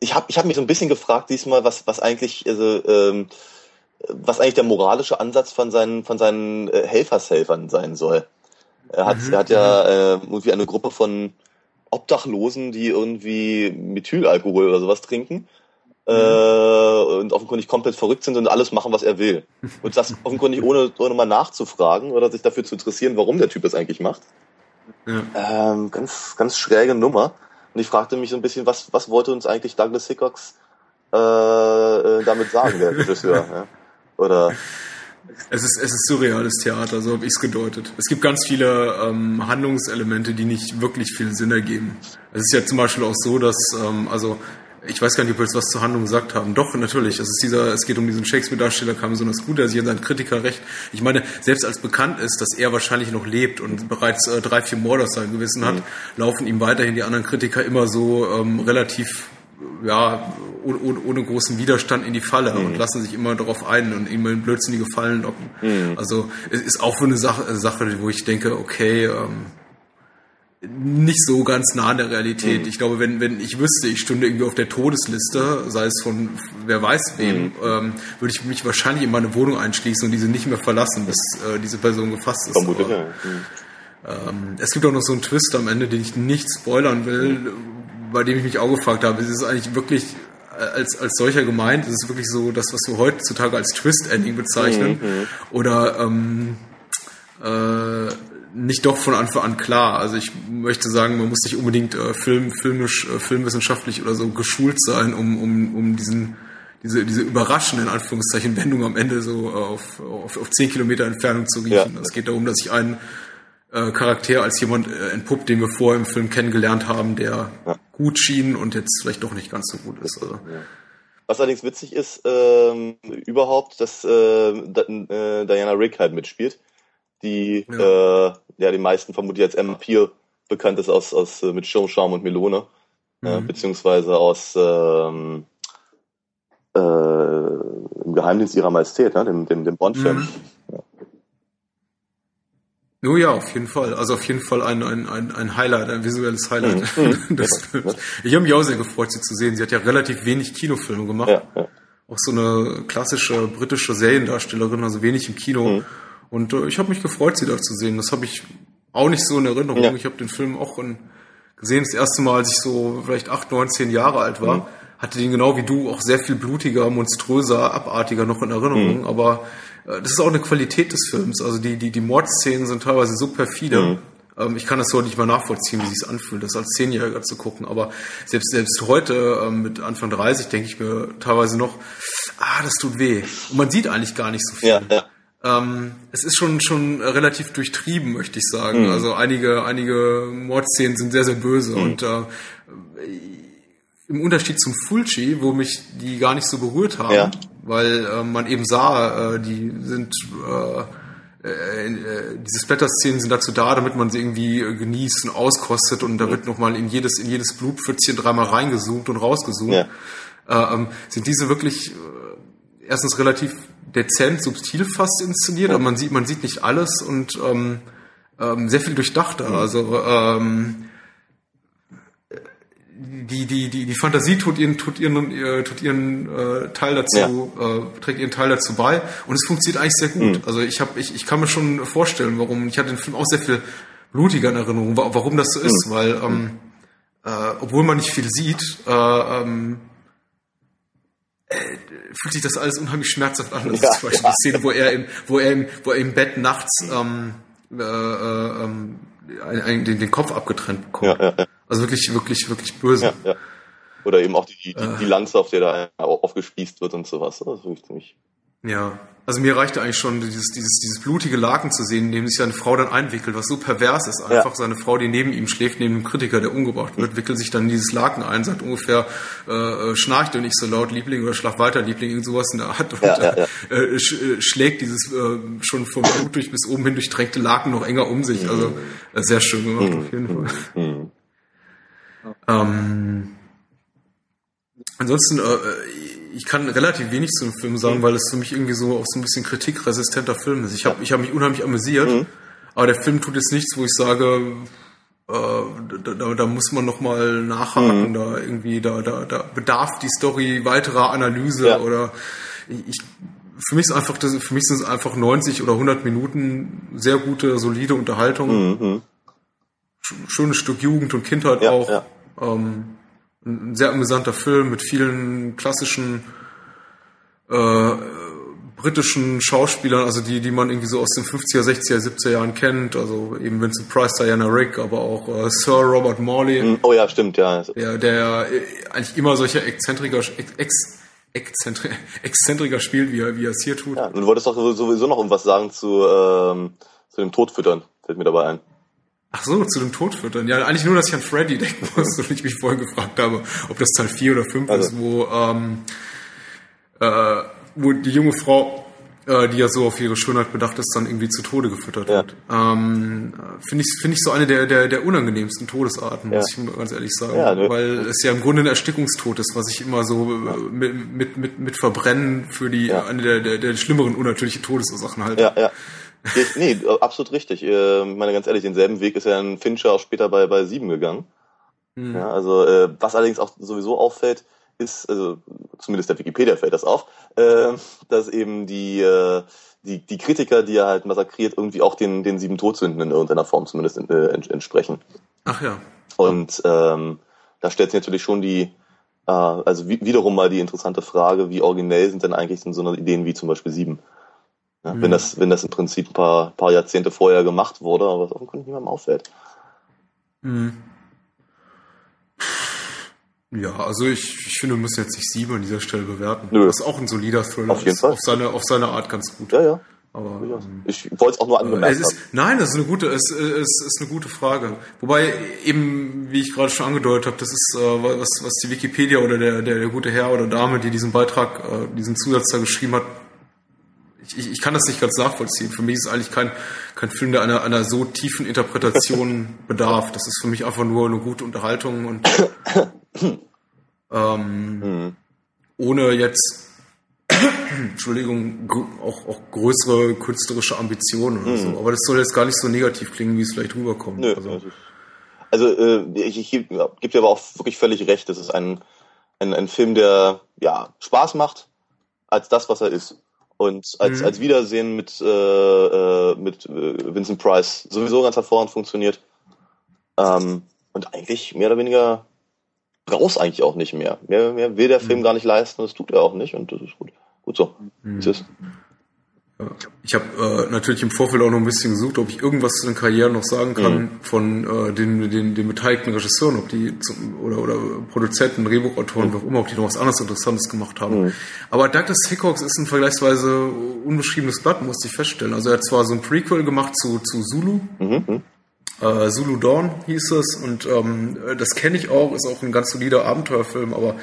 ich habe ich hab mich so ein bisschen gefragt diesmal, was, was eigentlich, also, ähm, was eigentlich der moralische Ansatz von seinen, von seinen äh, Helfershelfern sein soll. Er hat, mhm. er hat ja äh, irgendwie eine Gruppe von Obdachlosen, die irgendwie Methylalkohol oder sowas trinken mhm. äh, und offenkundig komplett verrückt sind und alles machen, was er will. Und das offenkundig ohne, ohne mal nachzufragen oder sich dafür zu interessieren, warum der Typ das eigentlich macht. Ja. Ähm, ganz, ganz schräge Nummer. Und ich fragte mich so ein bisschen, was, was wollte uns eigentlich Douglas Hickox äh, äh damit sagen, der Regisseur? ja? Oder Es ist, es ist surreales Theater, so habe ich es gedeutet. Es gibt ganz viele ähm, Handlungselemente, die nicht wirklich viel Sinn ergeben. Es ist ja zum Beispiel auch so, dass, ähm, also ich weiß gar nicht, ob wir jetzt was zur Handlung gesagt haben. Doch, natürlich. Es ist dieser, es geht um diesen Shakespeare-Darsteller Cameron Gut, der sich an seinen Kritiker recht. Ich meine, selbst als bekannt ist, dass er wahrscheinlich noch lebt und bereits äh, drei, vier Morde auf seinem Gewissen hat, mhm. laufen ihm weiterhin die anderen Kritiker immer so ähm, relativ ja, ohne, ohne, großen Widerstand in die Falle mhm. und lassen sich immer darauf ein und ihm in blödsinnige Fallen locken. Mhm. Also es ist auch so eine Sache, Sache, wo ich denke, okay, ähm, nicht so ganz nah an der Realität. Mhm. Ich glaube, wenn, wenn ich wüsste, ich stünde irgendwie auf der Todesliste, sei es von wer weiß wem, mhm. ähm, würde ich mich wahrscheinlich in meine Wohnung einschließen und diese nicht mehr verlassen, bis äh, diese Person gefasst ist. Vermutlich, Aber, ja. Mhm. Ähm, es gibt auch noch so einen Twist am Ende, den ich nicht spoilern will, bei dem ich mich auch gefragt habe, ist es eigentlich wirklich äh, als, als solcher gemeint? Ist es wirklich so das, was wir heutzutage als Twist-Ending bezeichnen? Mhm. mhm. Oder ähm, äh, nicht doch von Anfang an klar. Also ich möchte sagen, man muss nicht unbedingt äh, film, filmisch, äh, filmwissenschaftlich oder so geschult sein, um, um, um diesen diese, diese überraschende, in Anführungszeichen, Wendung am Ende so auf, auf, auf zehn Kilometer Entfernung zu riechen. Ja. Es geht darum, dass ich einen äh, Charakter als jemand äh, entpuppt, den wir vorher im Film kennengelernt haben, der ja. gut schien und jetzt vielleicht doch nicht ganz so gut ist. Also. Ja. Was allerdings witzig ist, ähm, überhaupt, dass äh, äh, Diana Rick halt mitspielt die ja, äh, ja die meisten vermutlich als Emma Peel bekannt ist aus, aus äh, mit Show, Charme und Melone, mhm. äh, beziehungsweise aus ähm, äh, im Geheimdienst ihrer Majestät, ne? dem, dem, dem Bond-Film. Mhm. Ja. Oh ja, auf jeden Fall. Also auf jeden Fall ein, ein, ein, ein Highlight, ein visuelles Highlight mhm. des Films. Ich habe mich auch sehr gefreut, sie zu sehen. Sie hat ja relativ wenig Kinofilme gemacht. Ja, ja. Auch so eine klassische britische Seriendarstellerin, also wenig im Kino. Mhm. Und äh, ich habe mich gefreut, sie da zu sehen. Das habe ich auch nicht so in Erinnerung. Ja. Ich habe den Film auch in, gesehen, das erste Mal, als ich so vielleicht acht, neun, zehn Jahre alt war. Mhm. Hatte den genau wie du auch sehr viel blutiger, monströser, abartiger noch in Erinnerung. Mhm. Aber äh, das ist auch eine Qualität des Films. Also die, die, die Mordszenen sind teilweise so perfide. Mhm. Ähm, ich kann das so nicht mal nachvollziehen, wie sich anfühlt, das als Zehnjähriger zu gucken. Aber selbst, selbst heute, ähm, mit Anfang 30, denke ich mir teilweise noch, ah, das tut weh. Und man sieht eigentlich gar nicht so viel. Ja, ja. Ähm, es ist schon schon relativ durchtrieben, möchte ich sagen. Mhm. Also einige einige Mordszenen sind sehr sehr böse mhm. und äh, im Unterschied zum Fulci, wo mich die gar nicht so berührt haben, ja. weil äh, man eben sah, äh, die sind äh, äh, äh diese Splatter-Szenen sind dazu da, damit man sie irgendwie genießt und auskostet und da mhm. wird nochmal in jedes, in jedes Blutpfützchen dreimal reingezoomt und rausgezoomt. Ja. Äh, ähm, sind diese wirklich erstens relativ dezent, subtil fast inszeniert, aber man sieht, man sieht nicht alles und ähm, ähm, sehr viel durchdachter. Mhm. Also ähm, die, die, die, die Fantasie tut ihren, tut ihren, äh, tut ihren äh, Teil dazu, ja. äh, trägt ihren Teil dazu bei und es funktioniert eigentlich sehr gut. Mhm. Also ich habe, ich, ich kann mir schon vorstellen, warum, ich hatte den Film auch sehr viel blutiger in Erinnerung, warum das so ist, mhm. weil ähm, äh, obwohl man nicht viel sieht, äh, ähm, äh, fühlt sich das alles unheimlich schmerzhaft an. Das ja, ist zum Beispiel ja. die Szene, wo er im, wo er im, wo er im Bett nachts ähm, äh, äh, ähm, den, den Kopf abgetrennt bekommt. Ja, also wirklich, wirklich, wirklich böse. Oder eben auch die, die, die Lanze, auf der da aufgespießt wird und sowas. Das ist wirklich ziemlich ja, also mir reichte eigentlich schon dieses, dieses, dieses blutige Laken zu sehen, in dem sich seine Frau dann einwickelt, was so pervers ist. Einfach ja. seine Frau, die neben ihm schläft, neben dem Kritiker, der umgebracht wird, wickelt sich dann dieses Laken ein, sagt ungefähr, äh, äh schnarcht du nicht so laut, Liebling, oder schlaf weiter, Liebling, irgend sowas in der Art. Und ja, ja, äh, sch, äh, schlägt dieses äh, schon vom Blut durch bis oben hin durchtränkte Laken noch enger um sich. Also äh, sehr schön gemacht, auf jeden Fall. Mhm. Ähm, ansonsten, äh, ich kann relativ wenig zu dem Film sagen, mhm. weil es für mich irgendwie so auch so ein bisschen kritikresistenter Film ist. Ich habe ich hab mich unheimlich amüsiert, mhm. aber der Film tut jetzt nichts, wo ich sage, äh, da, da, da, muss man noch mal nachhaken, mhm. da irgendwie, da, da, da bedarf die Story weiterer Analyse ja. oder ich, für mich ist einfach, das, für mich sind es einfach 90 oder 100 Minuten sehr gute, solide Unterhaltung. Mhm. Schönes Stück Jugend und Kindheit ja, auch. Ja. Ähm, ein sehr amüsanter Film mit vielen klassischen äh, britischen Schauspielern, also die, die man irgendwie so aus den 50er, 60er, 70er Jahren kennt, also eben Vincent Price, Diana Rick, aber auch äh, Sir Robert Morley. Hm, oh ja, stimmt, ja. Der, der eigentlich immer solche exzentriker, ex, Exzentri Exzentriker spielt, wie er, wie er es hier tut. Ja, du wolltest doch sowieso noch irgendwas sagen zu, ähm, zu dem Todfüttern, fällt mir dabei ein. Ach so, zu dem Todfüttern. Ja, eigentlich nur, dass ich an Freddy denken muss und ich mich vorhin gefragt habe, ob das Teil 4 oder 5 also. ist, wo, ähm, äh, wo die junge Frau äh, die ja so auf ihre Schönheit bedacht ist, dann irgendwie zu Tode gefüttert ja. wird. Ähm, Finde ich, finde ich so eine der, der, der unangenehmsten Todesarten, ja. muss ich ganz ehrlich sagen. Ja, ne? Weil es ja im Grunde ein Erstickungstod ist, was ich immer so ja. mit, mit, mit, mit Verbrennen für die eine der, der, der schlimmeren unnatürlichen Todesursachen halte. Ja, ja. Nee, absolut richtig. Ich meine ganz ehrlich, denselben Weg ist ja ein Fincher auch später bei, bei Sieben gegangen. Mhm. Ja, also äh, was allerdings auch sowieso auffällt, ist, also zumindest der Wikipedia fällt das auf, äh, dass eben die, äh, die, die Kritiker, die er halt massakriert, irgendwie auch den, den sieben Todsünden in irgendeiner Form zumindest in, äh, entsprechen. Ach ja. Und ähm, da stellt sich natürlich schon die, äh, also wie, wiederum mal die interessante Frage, wie originell sind denn eigentlich so eine Ideen wie zum Beispiel sieben? Ja, mhm. Wenn das, wenn das im Prinzip ein paar, paar Jahrzehnte vorher gemacht wurde, aber was offenkundig niemandem auffällt. Mhm. Ja, also ich, ich finde, wir müssen jetzt nicht sieben an dieser Stelle bewerten. Nö. Das ist auch ein solider Thriller. Auf jeden ist Fall. Auf seine, auf seine Art ganz gut. Ja, ja. Aber, ähm, ich wollte es auch nur angemerkt es ist. Nein, das ist eine gute, es, es ist eine gute Frage. Wobei eben, wie ich gerade schon angedeutet habe, das ist äh, was, was die Wikipedia oder der, der, der gute Herr oder Dame, die diesen Beitrag, äh, diesen Zusatz da geschrieben hat, ich, ich kann das nicht ganz nachvollziehen. Für mich ist es eigentlich kein, kein Film, der einer, einer so tiefen Interpretation bedarf. Das ist für mich einfach nur eine gute Unterhaltung und ähm, mhm. ohne jetzt, Entschuldigung, auch, auch größere künstlerische Ambitionen oder mhm. so. Aber das soll jetzt gar nicht so negativ klingen, wie es vielleicht rüberkommt. Nö, also, also äh, ich, ich gebe dir aber auch wirklich völlig recht. Das ist ein, ein, ein Film, der ja Spaß macht als das, was er ist. Und als, mhm. als Wiedersehen mit, äh, äh mit äh, Vincent Price sowieso ganz hervorragend funktioniert. Ähm, und eigentlich mehr oder weniger brauchst eigentlich auch nicht mehr. Mehr, mehr will der Film mhm. gar nicht leisten, das tut er auch nicht und das ist gut. Gut so. Mhm. Ist. Ich habe äh, natürlich im Vorfeld auch noch ein bisschen gesucht, ob ich irgendwas zu den Karrieren noch sagen kann mhm. von äh, den, den, den beteiligten Regisseuren, ob die zum, oder, oder Produzenten, Drehbuchautoren, mhm. wie auch immer, ob die noch was anderes Interessantes gemacht haben. Mhm. Aber Douglas Hickox ist ein vergleichsweise unbeschriebenes Blatt, musste ich feststellen. Also er hat zwar so ein Prequel gemacht zu, zu Zulu, mhm. mhm. äh, Zulu Dawn hieß es, und ähm, das kenne ich auch, ist auch ein ganz solider Abenteuerfilm, aber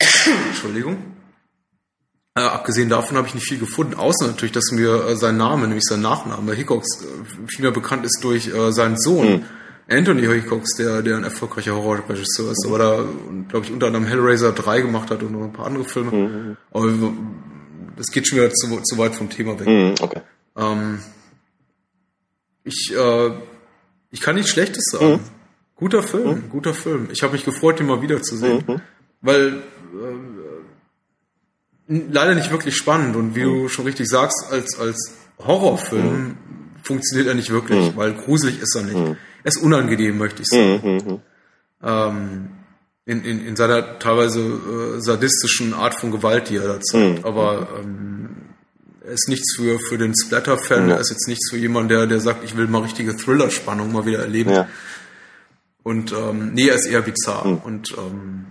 Entschuldigung. Äh, abgesehen davon habe ich nicht viel gefunden, außer natürlich, dass mir äh, sein Name, nämlich sein Nachname, Hickox, äh, viel mehr bekannt ist durch äh, seinen Sohn, mhm. Anthony Hickox, der, der ein erfolgreicher Horrorregisseur ist, mhm. aber da, glaube ich, unter anderem Hellraiser 3 gemacht hat und noch ein paar andere Filme. Mhm. Aber das geht schon wieder zu, zu weit vom Thema weg. Mhm, okay. Ähm, ich, äh, ich kann nichts Schlechtes sagen. Mhm. Guter Film, guter Film. Ich habe mich gefreut, ihn mal wiederzusehen. Weil äh, leider nicht wirklich spannend und wie mhm. du schon richtig sagst, als, als Horrorfilm mhm. funktioniert er nicht wirklich, mhm. weil gruselig ist er nicht. Er ist unangenehm, möchte ich sagen. Ähm, in, in, in seiner teilweise äh, sadistischen Art von Gewalt, die er da zeigt. Aber ähm, er ist nichts für, für den Splatter-Fan, er ist jetzt nichts für jemanden, der, der sagt, ich will mal richtige Thriller-Spannung mal wieder erleben. Ja. Und ähm, nee, er ist eher bizarr. Und ähm,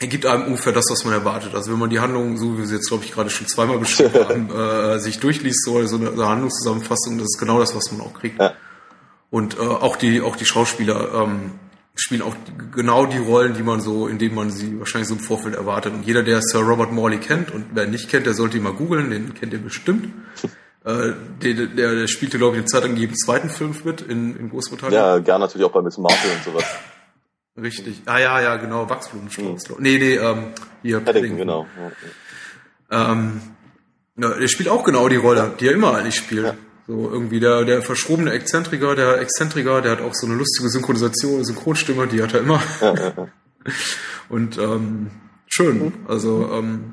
er gibt einem ungefähr das, was man erwartet. Also wenn man die Handlung, so wie wir sie jetzt, glaube ich, gerade schon zweimal beschrieben haben, äh, sich durchliest, so, so eine, Handlungszusammenfassung, das ist genau das, was man auch kriegt. Ja. Und äh, auch die, auch die Schauspieler ähm, spielen auch die, genau die Rollen, die man so, in denen man sie wahrscheinlich so im Vorfeld erwartet. Und jeder, der Sir Robert Morley kennt und wer ihn nicht kennt, der sollte ihn mal googeln, den kennt ihr bestimmt. Äh, der, der, der spielte, glaube ich, eine Zeit lang jeden zweiten Film mit in, in Großbritannien. Ja, gern natürlich auch bei Miss Marple und sowas. Richtig. Ah ja, ja, genau, Wachsblumenstrauß. Mhm. Nee, nee, ähm, hier Paddington, genau. Ja. Ähm, ja, der spielt auch genau die Rolle, die er immer eigentlich spielt. Ja. So irgendwie der, der verschrobene Exzentriker, der Exzentriker, der hat auch so eine lustige Synchronisation, Synchronstimme, die hat er immer. Ja. Und ähm, schön. Mhm. Also ähm,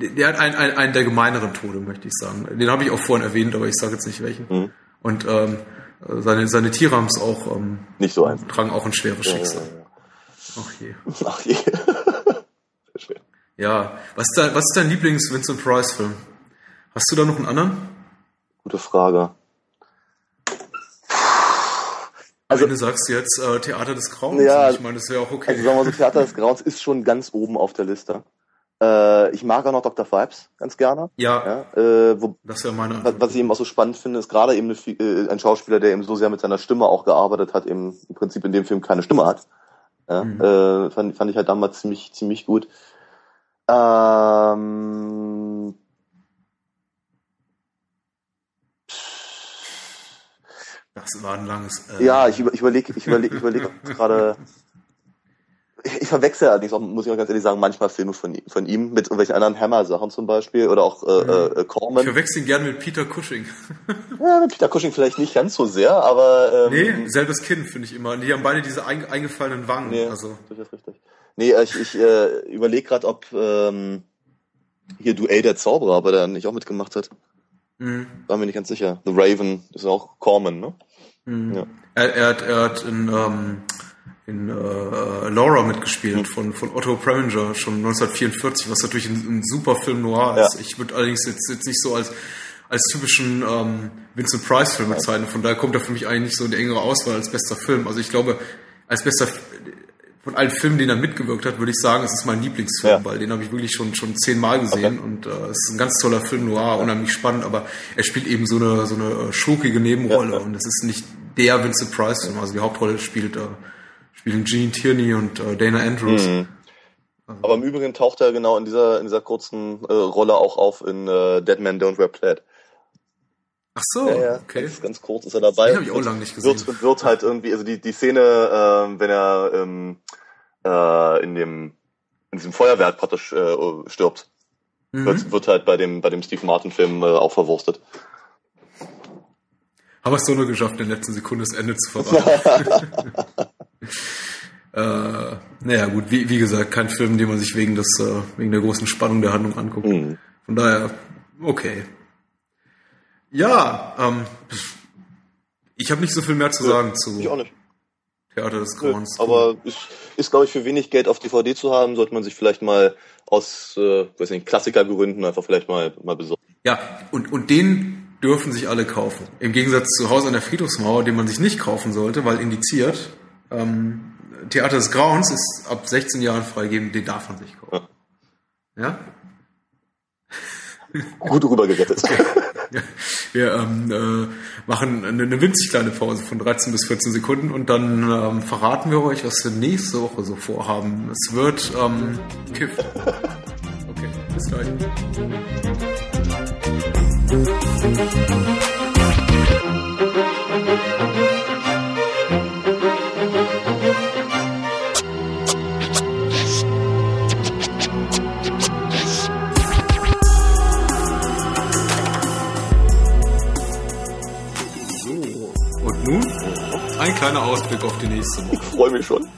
der, der hat einen, einen, einen der gemeineren Tode, möchte ich sagen. Den habe ich auch vorhin erwähnt, aber ich sage jetzt nicht welchen. Mhm. Und ähm, seine, seine Tiere haben es auch ähm, nicht so einfach. Tragen auch ein schweres ja, Schicksal. Ja, ja. Ach je. Ach je. Sehr schwer. Ja, was ist, dein, was ist dein Lieblings-Vincent Price-Film? Hast du da noch einen anderen? Gute Frage. also, Ende sagst du jetzt äh, Theater des Grauens. Ja, ich meine, das wäre auch okay. Also sagen wir so, Theater des Grauens ist schon ganz oben auf der Liste. Äh, ich mag auch noch Dr. Vibes ganz gerne. Ja. ja äh, wo, das wäre meine Antwort. Was ich eben auch so spannend finde, ist gerade eben eine, äh, ein Schauspieler, der eben so sehr mit seiner Stimme auch gearbeitet hat, eben im Prinzip in dem Film keine Stimme hat. Ja, mhm. äh, fand, fand ich halt damals ziemlich, ziemlich gut. Ähm, das war ein langes. Äh ja, ich, ich überlege ich überleg, ich überleg gerade verwechsel allerdings auch, muss ich auch ganz ehrlich sagen, manchmal Filme von, von ihm mit irgendwelchen anderen Hammer-Sachen zum Beispiel oder auch äh, mhm. äh, Corman. Ich verwechsel ihn gerne mit Peter Cushing. ja, mit Peter Cushing vielleicht nicht ganz so sehr, aber... Ähm, nee, selbes Kind finde ich immer. Die haben beide diese ein, eingefallenen Wangen. Nee, also. das ist richtig. Nee, ich, ich äh, überlege gerade, ob ähm, hier Duell der Zauberer, aber der nicht auch mitgemacht hat. Mhm. War mir nicht ganz sicher. The Raven ist auch Corman, ne? Mhm. Ja. Er, er, hat, er hat in... Ähm, in äh, Laura mitgespielt von, von Otto Preminger schon 1944, was natürlich ein, ein super Film noir ist. Ja. Ich würde allerdings jetzt, jetzt nicht so als als typischen ähm, Vincent Price Film bezeichnen. Von daher kommt er für mich eigentlich nicht so in die engere Auswahl als bester Film. Also ich glaube, als bester von allen Filmen, denen er mitgewirkt hat, würde ich sagen, es ist mein Lieblingsfilm, ja. weil den habe ich wirklich schon schon zehnmal gesehen okay. und äh, es ist ein ganz toller Film noir, unheimlich spannend, aber er spielt eben so eine so eine äh, schurkige Nebenrolle ja, und es ist nicht der Vincent Price Film. Also die Hauptrolle spielt äh, spielen Gene Tierney und äh, Dana Andrews. Mhm. Aber im Übrigen taucht er genau in dieser in dieser kurzen äh, Rolle auch auf in äh, Dead Man Don't Wear Plaid. Ach so, ja, ja. okay. Ganz, ganz, kurz ist er dabei. Den habe ich auch lange nicht gesehen. Wird, wird halt irgendwie, also die, die Szene, äh, wenn er ähm, äh, in dem in diesem Feuerwerk praktisch äh, stirbt, mhm. wird, wird halt bei dem bei dem Steve Martin Film äh, auch verwurstet. Aber es so nur geschafft, in der letzten Sekunde das Ende zu verraten. äh, naja, gut, wie, wie gesagt, kein Film, den man sich wegen des, äh, wegen der großen Spannung der Handlung anguckt. Mhm. Von daher, okay. Ja, ähm, ich habe nicht so viel mehr zu sagen ja, zu ich auch nicht. Theater des Grauens. aber ist, ist glaube ich, für wenig Geld auf DVD zu haben, sollte man sich vielleicht mal aus, äh, weiß nicht, Klassikergründen einfach vielleicht mal, mal besorgen. Ja, und, und den dürfen sich alle kaufen. Im Gegensatz zu Haus an der Friedhofsmauer, den man sich nicht kaufen sollte, weil indiziert. Ähm, Theater des Grauens ist ab 16 Jahren freigegeben, den darf man sich kaufen. Ja? Gut rübergerettet. Wir ähm, äh, machen eine, eine, winzig kleine Pause von 13 bis 14 Sekunden und dann ähm, verraten wir euch, was wir nächste Woche so vorhaben. Es wird ähm, Kiff. Okay, bis gleich. Die nächste Woche. Ich freue mich schon.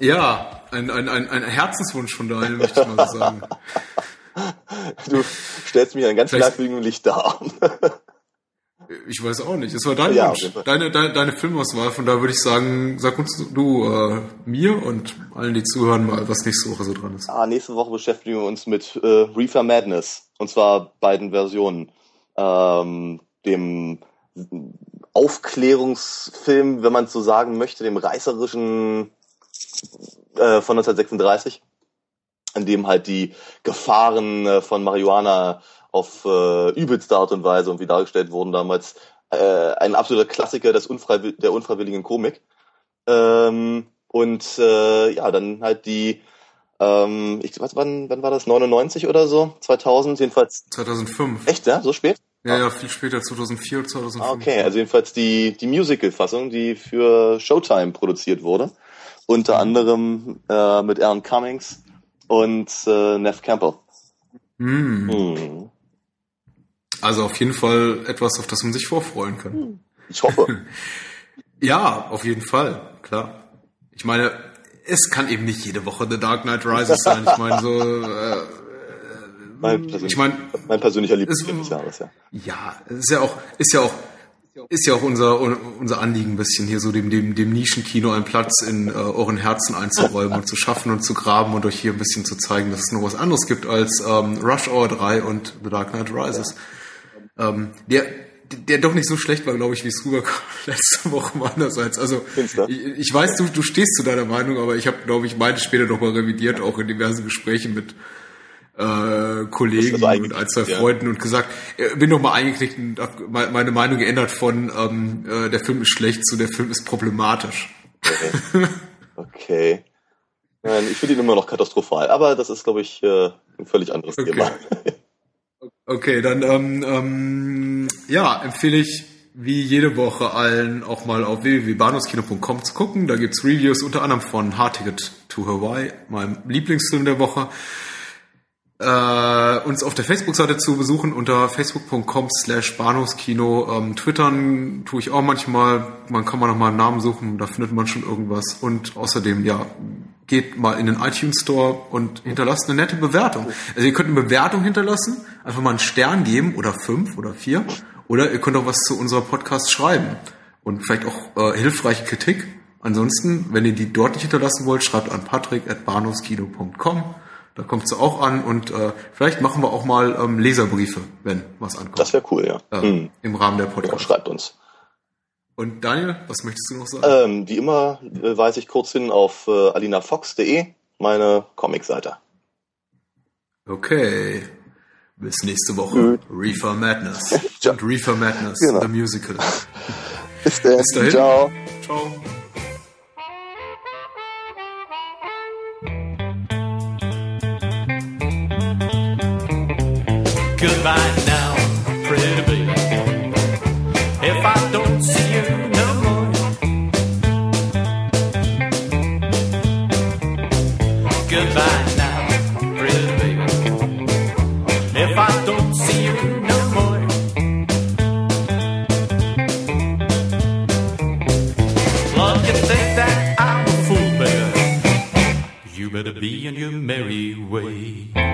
Ja, ein, ein, ein, ein Herzenswunsch von daher, möchte ich mal sagen. Du stellst mich ein ganz merkwürdiges Licht dar. Ich weiß auch nicht. Es war dein ja, Wunsch. Deine, deine, deine Filmauswahl. Von da würde ich sagen, sag uns du äh, mir und allen, die zuhören, mal, was nächste Woche so dran ist. Ah, nächste Woche beschäftigen wir uns mit äh, Reefer Madness. Und zwar beiden Versionen. Ähm, dem Aufklärungsfilm, wenn man so sagen möchte, dem reißerischen äh, von 1936, in dem halt die Gefahren äh, von Marihuana auf äh, übelste Art und Weise und wie dargestellt wurden damals. Äh, ein absoluter Klassiker des Unfreiwill der unfreiwilligen Komik. Ähm, und äh, ja, dann halt die, ähm, ich was, wann, wann war das? 99 oder so? 2000 jedenfalls. 2005. Echt, ja? So spät? Ja, ja, viel später, 2004, 2005. Ah, okay, also jedenfalls die, die Musical-Fassung, die für Showtime produziert wurde. Unter mhm. anderem äh, mit Alan Cummings und äh, Neff Campbell. Mm. Mm. Also auf jeden Fall etwas, auf das man sich vorfreuen kann. Ich hoffe. ja, auf jeden Fall, klar. Ich meine, es kann eben nicht jede Woche The Dark Knight Rises sein. Ich meine, so äh, mein, ich mein, mein persönlicher Lieblingsfilm des Jahres, ja. Ja, ist ja auch, ist ja auch, ist ja auch unser, unser Anliegen ein bisschen hier so dem, dem, dem Nischenkino einen Platz in äh, euren Herzen einzuräumen und zu schaffen und zu graben und euch hier ein bisschen zu zeigen, dass es noch was anderes gibt als ähm, Rush Hour 3 und The Dark Knight Rises. Ja. Ähm, der, der doch nicht so schlecht war, glaube ich, wie es rüberkam letzte Woche mal andererseits. Also ich, ich, weiß, du, du stehst zu deiner Meinung, aber ich habe, glaube ich, meine später noch mal revidiert, auch in diversen Gesprächen mit äh, Kollegen und ein, zwei ja. Freunden und gesagt, äh, bin noch mal eingeknickt und hab meine Meinung geändert von ähm, äh, der Film ist schlecht zu der Film ist problematisch. Okay. okay. Nein, ich finde ihn immer noch katastrophal, aber das ist, glaube ich, äh, ein völlig anderes okay. Thema. okay, dann ähm, ähm, ja, empfehle ich wie jede Woche allen auch mal auf www.bahnhofskino.com zu gucken. Da gibt's Reviews unter anderem von Hard Ticket to Hawaii, meinem Lieblingsfilm der Woche äh, uns auf der Facebook-Seite zu besuchen unter facebook.com slash Bahnhofskino. Ähm, Twittern tue ich auch manchmal. Man kann mal noch mal einen Namen suchen, da findet man schon irgendwas. Und außerdem, ja, geht mal in den iTunes Store und hinterlasst eine nette Bewertung. Also ihr könnt eine Bewertung hinterlassen, einfach mal einen Stern geben oder fünf oder vier. Oder ihr könnt auch was zu unserer Podcast schreiben. Und vielleicht auch äh, hilfreiche Kritik. Ansonsten, wenn ihr die dort nicht hinterlassen wollt, schreibt an patrick.bahnhofskino.com. Da kommt es auch an und äh, vielleicht machen wir auch mal ähm, Leserbriefe, wenn was ankommt. Das wäre cool, ja. Äh, hm. Im Rahmen der Podcast. Ja, schreibt uns. Und Daniel, was möchtest du noch sagen? Ähm, wie immer äh, weise ich kurz hin auf äh, alinafox.de, meine Comicseite. Okay. Bis nächste Woche. Mhm. Reefer Madness. Und Reefer Madness, genau. the Musical. Bis. Bis dahin. Ciao. Ciao. goodbye now, pretty baby. If I don't see you no more, goodbye now, pretty baby. If I don't see you no more, love you think that I'm a fool, baby. You better be on your merry way.